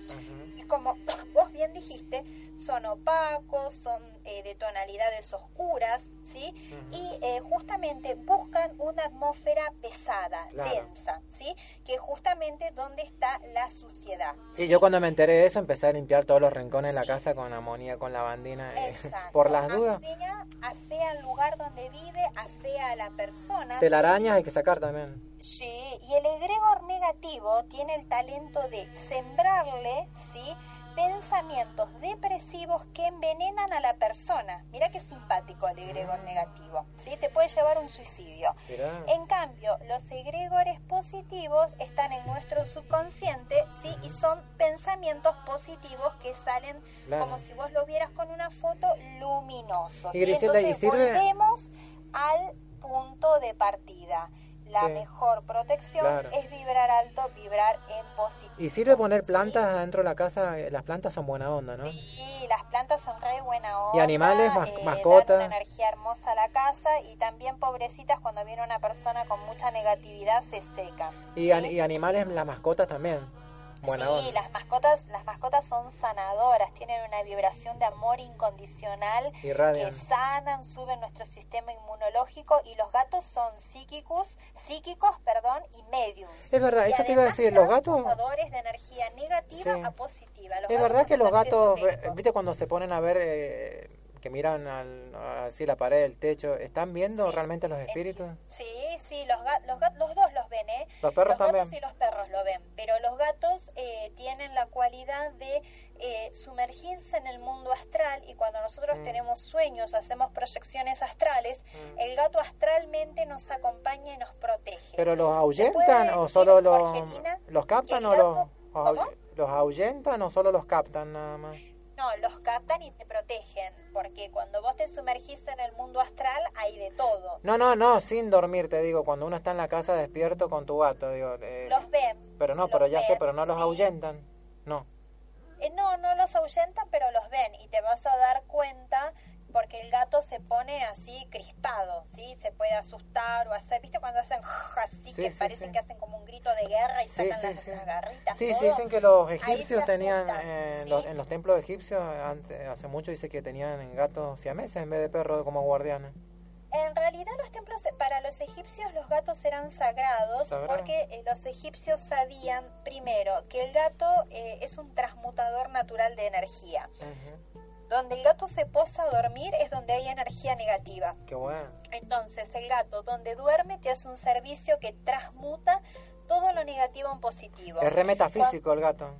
Y como vos bien dijiste, son opacos, son eh, de tonalidades oscuras, ¿sí? Y eh, justamente buscan una atmósfera pesada, Claro. densa, ¿sí? Que es justamente donde está la suciedad. Sí, yo cuando me enteré de eso empecé a limpiar todos los rincones de la casa con amonía, con lavandina, eh, Exacto. por las dudas. Afea, afea el lugar donde vive, afea a la persona. Telarañas hay que sacar también. Sí, y el egregor negativo tiene el talento de sembrarle, ¿sí? Pensamientos depresivos que envenenan a la persona. Mira qué simpático el egregor negativo, ¿sí? Te puede llevar a un suicidio. Mirá. En cambio, los egregores positivos están en nuestro subconsciente, ¿sí? Y son pensamientos positivos que salen Claro. como si vos lo vieras con una foto luminosos. Y ¿sí? Griselda, ¿y Entonces volvemos al punto de partida. La Sí. mejor protección Claro. es vibrar alto, vibrar en positivo. ¿Y sirve poner ¿sí? plantas adentro de la casa? Eh, Las plantas son buena onda, ¿no? Sí, las plantas son re buena onda. ¿Y animales, mas- eh, mascotas? Dan una energía hermosa a la casa y también, pobrecitas, cuando viene una persona con mucha negatividad, se secan. Y, ¿sí? an- y animales, las mascotas también. Buena sí, onda. las mascotas, las mascotas son sanadoras, tienen una vibración de amor incondicional Irradian. que sanan, suben nuestro sistema inmunológico y los gatos son psíquicos, psíquicos, perdón, y mediums. Es verdad, Y eso te iba a decir, los gatos... de energía negativa Sí. a positiva. Los Es verdad que los gatos, esotéricos. viste cuando se ponen a ver, eh, que miran al, así la pared, el techo, ¿están viendo Sí. realmente los espíritus? Sí, sí, los, ga- los, los dos los ven, ¿eh? Los perros gatos también. y los perros lo ven, pero los gatos eh, tienen la cualidad de eh, sumergirse en el mundo astral y cuando nosotros Mm. tenemos sueños, hacemos proyecciones astrales, Mm. el gato astralmente nos acompaña y nos protege. ¿Pero los ahuyentan o solo los, los captan o los. ¿Los ahuyentan o solo los captan nada más? No, los captan y te protegen, porque cuando vos te sumergís en el mundo astral hay de todo. No, no, no, sin dormir, te digo, cuando uno está en la casa despierto con tu gato, digo. eh, Los ven. pero no, pero ya sé, pero no los sí. ahuyentan. No. Eh, no, no los ahuyentan, pero los ven y te vas a dar cuenta porque el gato se pone así crispado, ¿sí? Se puede asustar o hacer, ¿viste? Cuando hacen así Sí, que sí, parece sí. que hacen como un grito de guerra y sacan las, garritas. Sí, todo. sí, dicen que los egipcios tenían, eh, en los templos egipcios, antes, hace mucho dice que tenían gatos siameses en vez de perros como guardianes. En realidad los templos para los egipcios los gatos eran sagrados Sagrado. porque eh, los egipcios sabían primero que el gato eh, es un transmutador natural de energía. Ujú. Donde el gato se posa a dormir es donde hay energía negativa. Qué bueno. Entonces el gato donde duerme te hace un servicio que transmuta todo lo negativo en positivo. Es re metafísico el gato.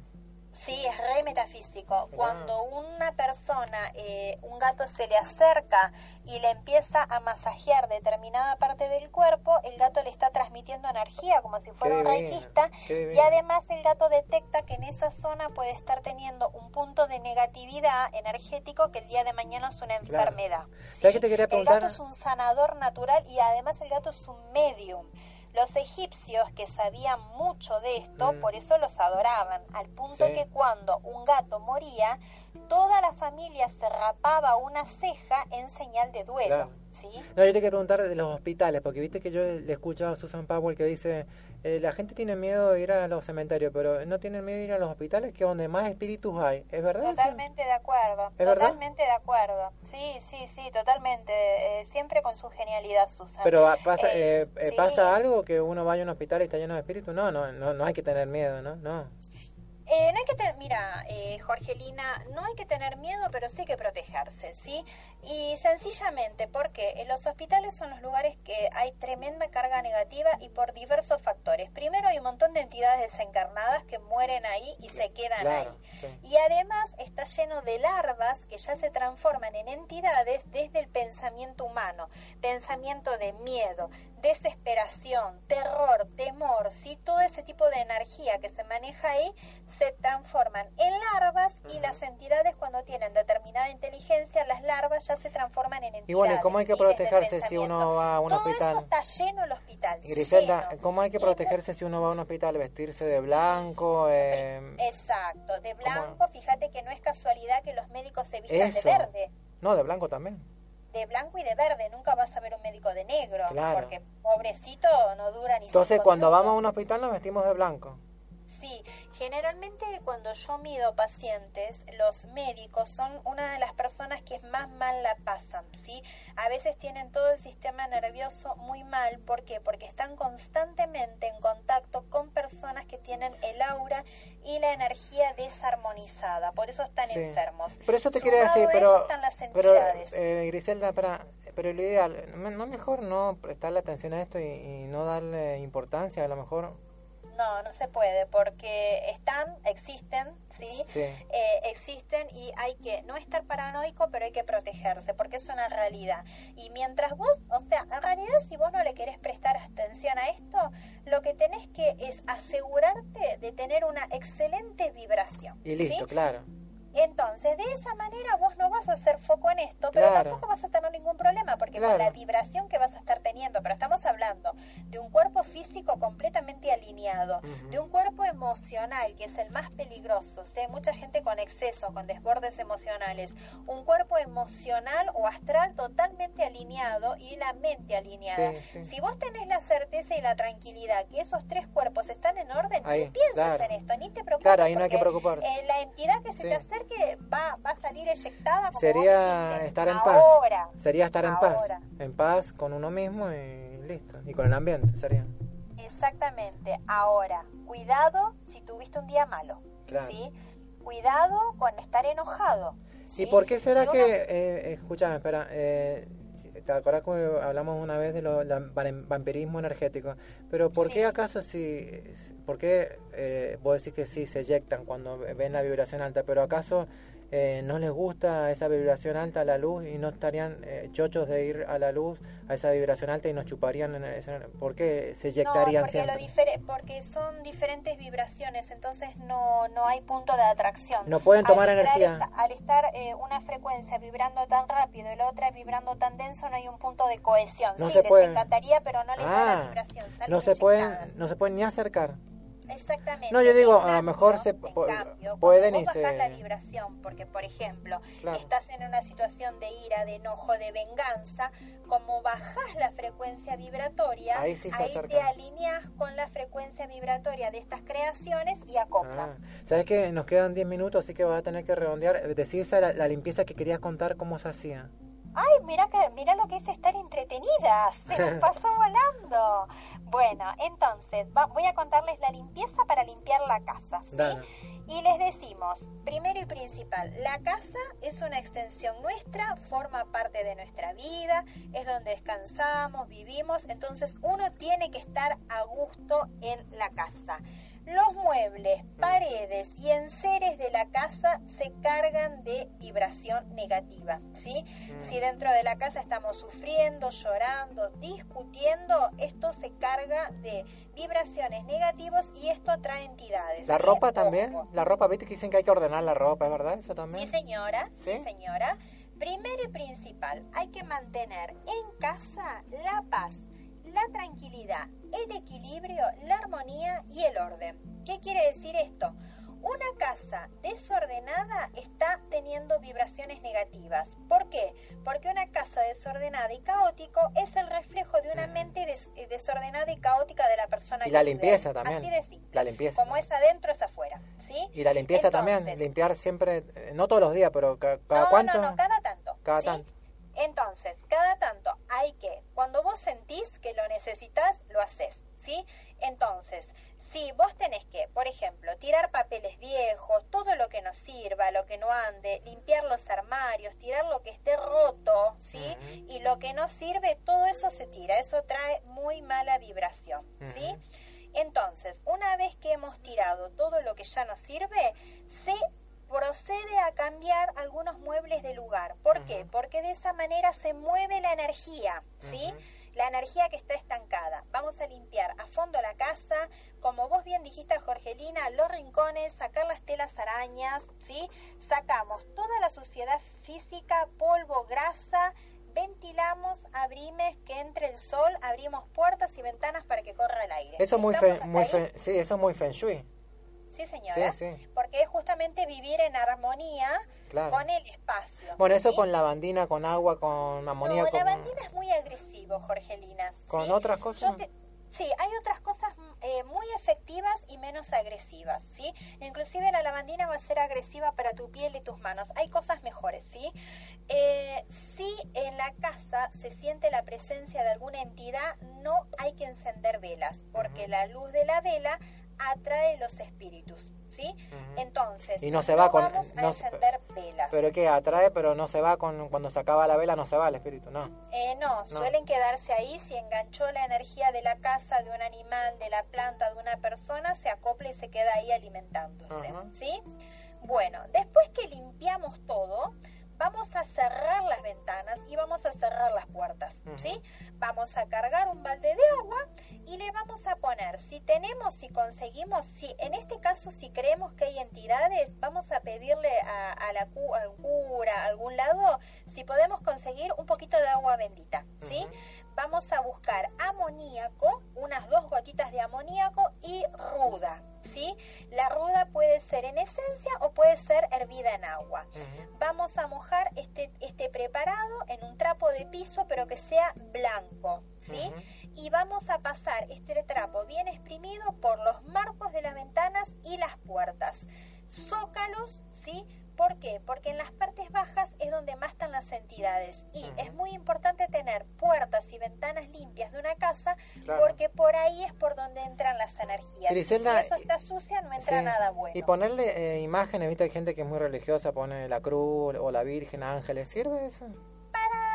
Sí, es re metafísico. Cuando una persona, eh, un gato se le acerca y le empieza a masajear determinada parte del cuerpo, el gato le está transmitiendo energía como si fuera un reikista y además el gato detecta que en esa zona puede estar teniendo un punto de negatividad energético que el día de mañana es una enfermedad. ¿sí? ¿Sabes qué te quería El gato es un sanador natural y además el gato es un medium. Los egipcios que sabían mucho de esto, Mm. por eso los adoraban, al punto Sí. que cuando un gato moría, toda la familia se rapaba una ceja en señal de duelo. Claro. ¿sí? No, yo te quería preguntar de los hospitales, porque viste que yo le he escuchado a Susan Powell que dice, eh, la gente tiene miedo de ir a los cementerios, pero no tienen miedo de ir a los hospitales, que es donde más espíritus hay. ¿Es verdad? Totalmente de acuerdo, ¿Es verdad? totalmente de acuerdo. Sí, sí, sí, totalmente. eh, siempre con su genialidad, Susan. Pero ah, pasa, Eh, eh, eh, sí. pasa algo que uno vaya a un hospital y está lleno de espíritus. No, no, no, no hay que tener miedo, ¿no? No. Eh, no hay que tener, mira, eh, Jorgelina, no hay que tener miedo, pero sí hay que protegerse, ¿sí? Y sencillamente porque en los hospitales son los lugares que hay tremenda carga negativa y por diversos factores. Primero hay un montón de entidades desencarnadas que mueren ahí y se quedan Claro, ahí. sí. Y además está lleno de larvas que ya se transforman en entidades desde el pensamiento humano, pensamiento de miedo, desesperación, terror, temor, ¿sí? todo ese tipo de energía que se maneja ahí se transforman en larvas y las entidades cuando tienen determinada inteligencia, las larvas ya se transforman en entidades. Y bueno, ¿y cómo hay que protegerse si uno va a un todo hospital? eso está lleno el hospital. Griselda, lleno. ¿cómo hay que protegerse si uno va a un hospital? ¿Vestirse de blanco? Eh, Exacto, de blanco, fíjate que no es casualidad que los médicos se vistan Eso. de verde. no, de blanco también. De blanco y de verde, nunca vas a ver un médico de negro, Claro. porque pobrecito no dura ni Entonces, cuando vamos a un hospital nos vestimos de blanco. Sí, generalmente cuando yo mido pacientes, los médicos son una de las personas que más mal la pasan, ¿sí? A veces tienen todo el sistema nervioso muy mal, ¿por qué? Porque están constantemente en contacto con personas que tienen el aura y la energía desarmonizada, por eso están Sí. enfermos. Por eso te Sumado quería decir, pero, están las pero entidades. eh, Griselda, para, pero lo ideal, ¿no no mejor no prestarle atención a esto y, y no darle importancia? A lo mejor, No, no se puede porque están, existen, ¿sí? sí. Eh, existen y hay que no estar paranoico, pero hay que protegerse porque es una realidad. Y mientras vos, o sea, en realidad si vos no le querés prestar atención a esto, lo que tenés que es asegurarte de tener una excelente vibración. Y listo, ¿sí? claro. Entonces, de esa manera vos no vas a hacer foco en esto, pero Claro. tampoco vas a tener ningún problema, porque Claro. con la vibración que vas a estar teniendo, pero estamos hablando de un cuerpo físico completamente alineado, Ujú. de un cuerpo emocional, que es el más peligroso, o sea, hay mucha gente con exceso, con desbordes emocionales, un cuerpo emocional o astral totalmente alineado y la mente alineada. Sí, sí. Si vos tenés la certeza y la tranquilidad que esos tres cuerpos están en orden, Ahí, ni pienses claro. en esto, ni te preocupes. Ahí no hay que porque, eh, la entidad que se Sí. Acerque va, va a salir eyectada como Sería estar en paz. Ahora. Sería estar en paz. En paz con uno mismo y listo. Y con el ambiente, sería. Exactamente. Ahora, cuidado si tuviste un día malo. Claro. ¿sí? Cuidado con estar enojado. ¿sí? ¿Y por qué será Si uno- que, eh, escúchame, espera, eh, ¿te acuerdas que hablamos una vez de lo vampirismo energético? Pero ¿por Sí. qué acaso si, por qué eh, vos decís que sí se eyectan cuando ven la vibración alta, pero acaso eh, no les gusta esa vibración alta a la luz y no estarían eh, chochos de ir a la luz a esa vibración alta y nos chuparían en ¿por qué se eyectarían no, porque, lo siempre? porque son diferentes vibraciones entonces no, no hay punto de atracción. No pueden tomar al energía. esta- al estar eh, una frecuencia vibrando tan rápido y la otra vibrando tan denso no hay un punto de cohesión. No sí se les encantaría pero no les da la Ah, vibración no se pueden no se pueden ni acercar Exactamente. No, yo digo, a lo mejor se cambio, pueden y se- la vibración, porque por ejemplo, Claro. estás en una situación de ira, de enojo, de venganza, como bajás la frecuencia vibratoria, Ahí sí se te alineás con la frecuencia vibratoria de estas creaciones y acoplan. Ah, ¿Sabes que Nos quedan 10 minutos, así que vas a tener que redondear. Decir esa la, la limpieza que querías contar, cómo se hacía. Ay, mira que mira lo que es estar entretenidas. Se nos pasó volando. Bueno, entonces va- voy a contarles la limpieza para limpiar la casa, ¿sí? Dale. Y les decimos, primero y principal, la casa es una extensión nuestra, forma parte de nuestra vida, es donde descansamos, vivimos, entonces uno tiene que estar a gusto en la casa. Los muebles, paredes y enseres de la casa se cargan de vibración negativa, ¿sí? Si dentro de la casa estamos sufriendo, llorando, discutiendo, esto se carga de vibraciones negativas y esto atrae entidades. La ropa también. La ropa, viste que dicen que hay que ordenar la ropa, ¿es verdad? Eso también. Sí, señora, sí, ¿Sí? señora. Primero y principal, hay que mantener en casa la paz, la tranquilidad, el equilibrio, la armonía y el orden. ¿Qué quiere decir esto? Una casa desordenada está teniendo vibraciones negativas. ¿Por qué? Porque una casa desordenada y caótico es el reflejo de una Ujú. mente des- eh, desordenada y caótica de la persona Y la que vive limpieza también. Así de. La limpieza. Como es adentro es afuera, ¿sí? Y la limpieza también. Limpiar siempre, eh, no todos los días, pero ca- cada no, cuánto. no, no, cada tanto. Cada ¿sí? tanto. Entonces, cada tanto hay que, cuando vos sentís que lo necesitas, lo haces, ¿sí? Entonces, si vos tenés que, por ejemplo, tirar papeles viejos, todo lo que no sirva, lo que no ande, limpiar los armarios, tirar lo que esté roto, ¿sí? Y lo que no sirve, todo eso se tira, eso trae muy mala vibración, ¿sí? Entonces, una vez que hemos tirado todo lo que ya no sirve, se procede a cambiar algunos muebles de lugar. ¿Por qué? Porque de esa manera se mueve la energía, ¿sí? La energía que está estancada. Vamos a limpiar a fondo la casa, como vos bien dijiste, Jorgelina, los rincones, sacar las telas arañas, ¿sí? Sacamos toda la suciedad física, polvo, grasa, ventilamos, abrimos que entre el sol, abrimos puertas y ventanas para que corra el aire. Eso es muy, ¿Estamos fe- muy fe- sí, eso es muy feng shui. Sí, señora. Sí, sí. Porque es justamente vivir en armonía Claro. con el espacio. Bueno, eso con lavandina, con agua, con amoníaco. No, la con- bandina es muy agresivo, Jorgelina. ¿Con otras cosas? Yo te- Sí, hay otras cosas eh, muy efectivas y menos agresivas, ¿sí? Inclusive la lavandina va a ser agresiva para tu piel y tus manos. Hay cosas mejores, ¿sí? Eh, si en la casa se siente la presencia de alguna entidad, no hay que encender velas, porque la luz de la vela atrae los espíritus, ¿sí? Entonces, Y no se va con- vamos a no se- encender velas. Pero que atrae, pero no se va con cuando se acaba la vela, no se va el espíritu, no. Eh, no, suelen quedarse ahí. Si enganchó la energía de la casa, de un animal, de la planta, de una persona, se acopla y se queda ahí alimentándose. ¿Sí? Bueno, después que limpiamos todo, vamos a cerrar las ventanas y vamos a cerrar las puertas. ¿Sí? Vamos a cargar un balde de agua y le vamos a poner, si tenemos, si conseguimos, si en este caso, si creemos que hay entidades, vamos a pedirle a, a la cu- al cura, a algún lado, si podemos conseguir un poquito de agua bendita, ¿sí? Vamos a buscar amoníaco, unas dos gotitas de amoníaco y ruda, ¿sí? La ruda puede ser en esencia o puede ser hervida en agua. Vamos a mojar este, este preparado en un trapo de piso, pero que sea blanco, ¿sí? Y vamos a pasar este trapo bien exprimido por los marcos de las ventanas y las puertas. Zócalos, ¿sí? ¿Por qué? Porque en las partes bajas es donde más están las entidades. Y es muy importante tener puertas y ventanas limpias de una casa Claro. porque por ahí es por donde entran las energías. Y Griselda, si eso está sucia, no entra Sí. nada bueno. Y ponerle eh, imágenes, viste, hay gente que es muy religiosa, pone la cruz o la Virgen, ángeles, ¿sirve eso? Para,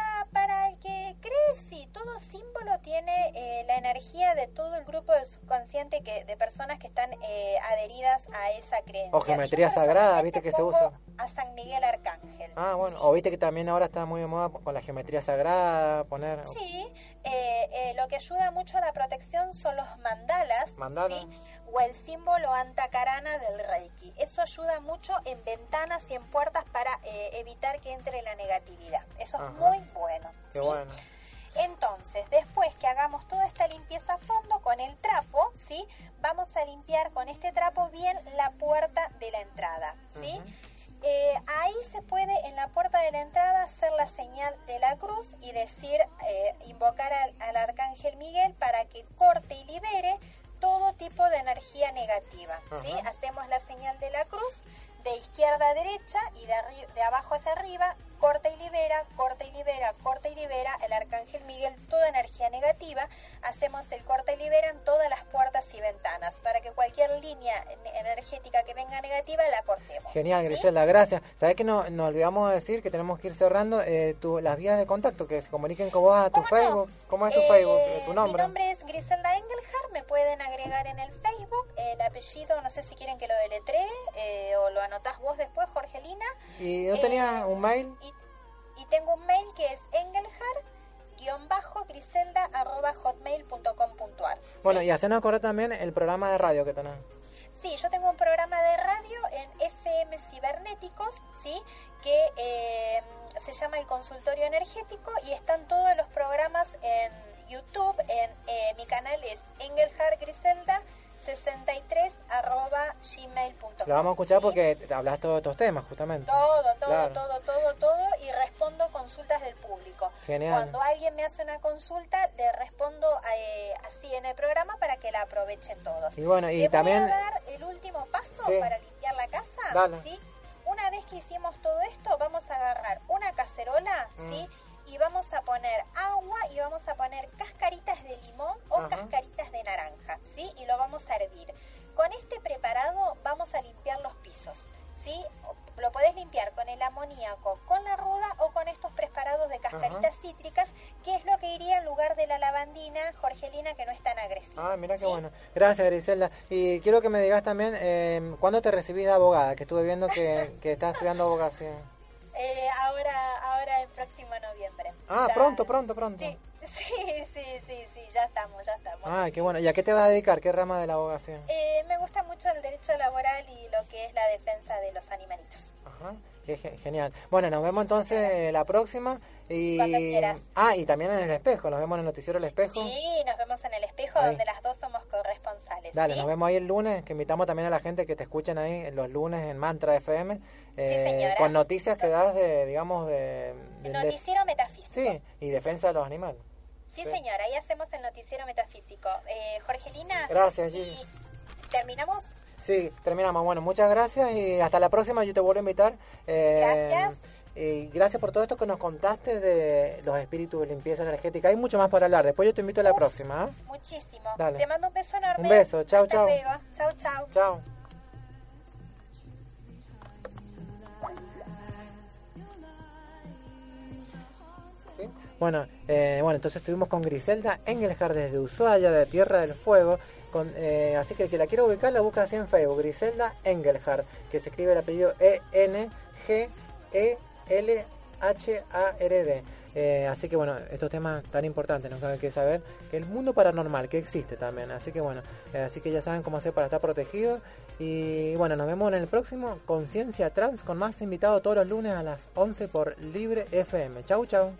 sí, todo símbolo tiene eh, la energía de todo el grupo de subconsciente que de personas que están eh, adheridas a esa creencia. O geometría sagrada, viste que se usa. A San Miguel Arcángel. Ah, bueno, o viste que también ahora está muy de moda con la geometría sagrada, poner... Sí, eh, eh, lo que ayuda mucho a la protección son los mandalas. Mandalas. o el símbolo antacarana del Reiki. Eso ayuda mucho en ventanas y en puertas para eh, evitar que entre la negatividad. Eso es muy bueno. Qué bueno. Entonces, después Genial, Griselda, gracias. ¿Sabes que nos no olvidamos de decir que tenemos que ir cerrando eh, tu, las vías de contacto, que se comuniquen con vos a tu Facebook? No? ¿Cómo es tu eh, Facebook? ¿Tu nombre? Mi nombre es Griselda Engelhardt, me pueden agregar en el Facebook, el apellido, no sé si quieren que lo deletree eh, o lo anotás vos después, Jorgelina. ¿Y no tenías un mail? Y, y tengo un mail que es engelhardt griselda arroba hotmail.com.ar Bueno, y hacenos acordar también el programa de radio que tenés. Hablas todos estos temas, justamente. Todo, todo, claro. todo, todo, todo, y respondo consultas del público. Genial. Cuando alguien me hace una consulta, le respondo eh, así en el programa para que la aprovechen todos. Y bueno, y ¿Le también... voy a dar el último paso Sí. para limpiar la casa? Dale. ¿sí? De cascaritas cítricas, que es lo que iría en lugar de la lavandina, Jorgelina, que no es tan agresiva. Ah, mira qué ¿sí? bueno. Gracias, Griselda. Y quiero que me digas también, eh, ¿cuándo te recibís de abogada? Que estuve viendo que, que estás estudiando abogacía. Eh, ahora, ahora el próximo noviembre. Ah, Ya- pronto, pronto, pronto. Sí, sí, sí, sí, sí, ya estamos, ya estamos. Ah, qué bueno. ¿Y a qué te vas a dedicar? ¿Qué rama de la abogacía? Eh, me gusta mucho el derecho laboral y lo que es la defensa de los animalitos. Ajá, qué ge- genial. Bueno, nos vemos entonces eh, la próxima. Y... Cuando quieras. Ah, y también en el espejo. Nos vemos en el noticiero El Espejo. Sí, nos vemos en el espejo Ahí. donde las dos somos corresponsales. Dale, ¿sí? nos vemos ahí el lunes, que invitamos también a la gente que te escuchen ahí los lunes en Mantra FM, eh, con noticias que das de, digamos, de... Noticiero metafísico. sí, y defensa de los animales. Sí, Sí. señora, ahí hacemos el noticiero metafísico. Eh, Jorgelina. Gracias, y. ¿Terminamos? Sí, terminamos. Bueno, muchas gracias y hasta la próxima. Yo te vuelvo a invitar. Eh, Gracias. Y gracias por todo esto que nos contaste de los espíritus de limpieza energética. Hay mucho más para hablar. Después yo te invito a la Uf. próxima. ¿ah? Muchísimo. Dale. Te mando un beso enorme. Un beso. Chau, Hasta chau. luego. Chau, chau. Chao. ¿Sí? Bueno, eh, bueno, entonces estuvimos con Griselda Engelhardt desde Ushuaia, de Tierra del Fuego. Con, eh, así que el que la quiera ubicar la busca así en Facebook, Griselda Engelhardt, que se escribe el apellido E-N-G-E-L-H-A-R-D. Eh, así que bueno, estos temas tan importantes nos hay que saber que el mundo paranormal que existe también. Así que bueno, eh, así que ya saben cómo hacer para estar protegidos. Y bueno, nos vemos en el próximo Conciencia Trans con más invitados todos los lunes a las 11 por Libre FM. Chau, chau.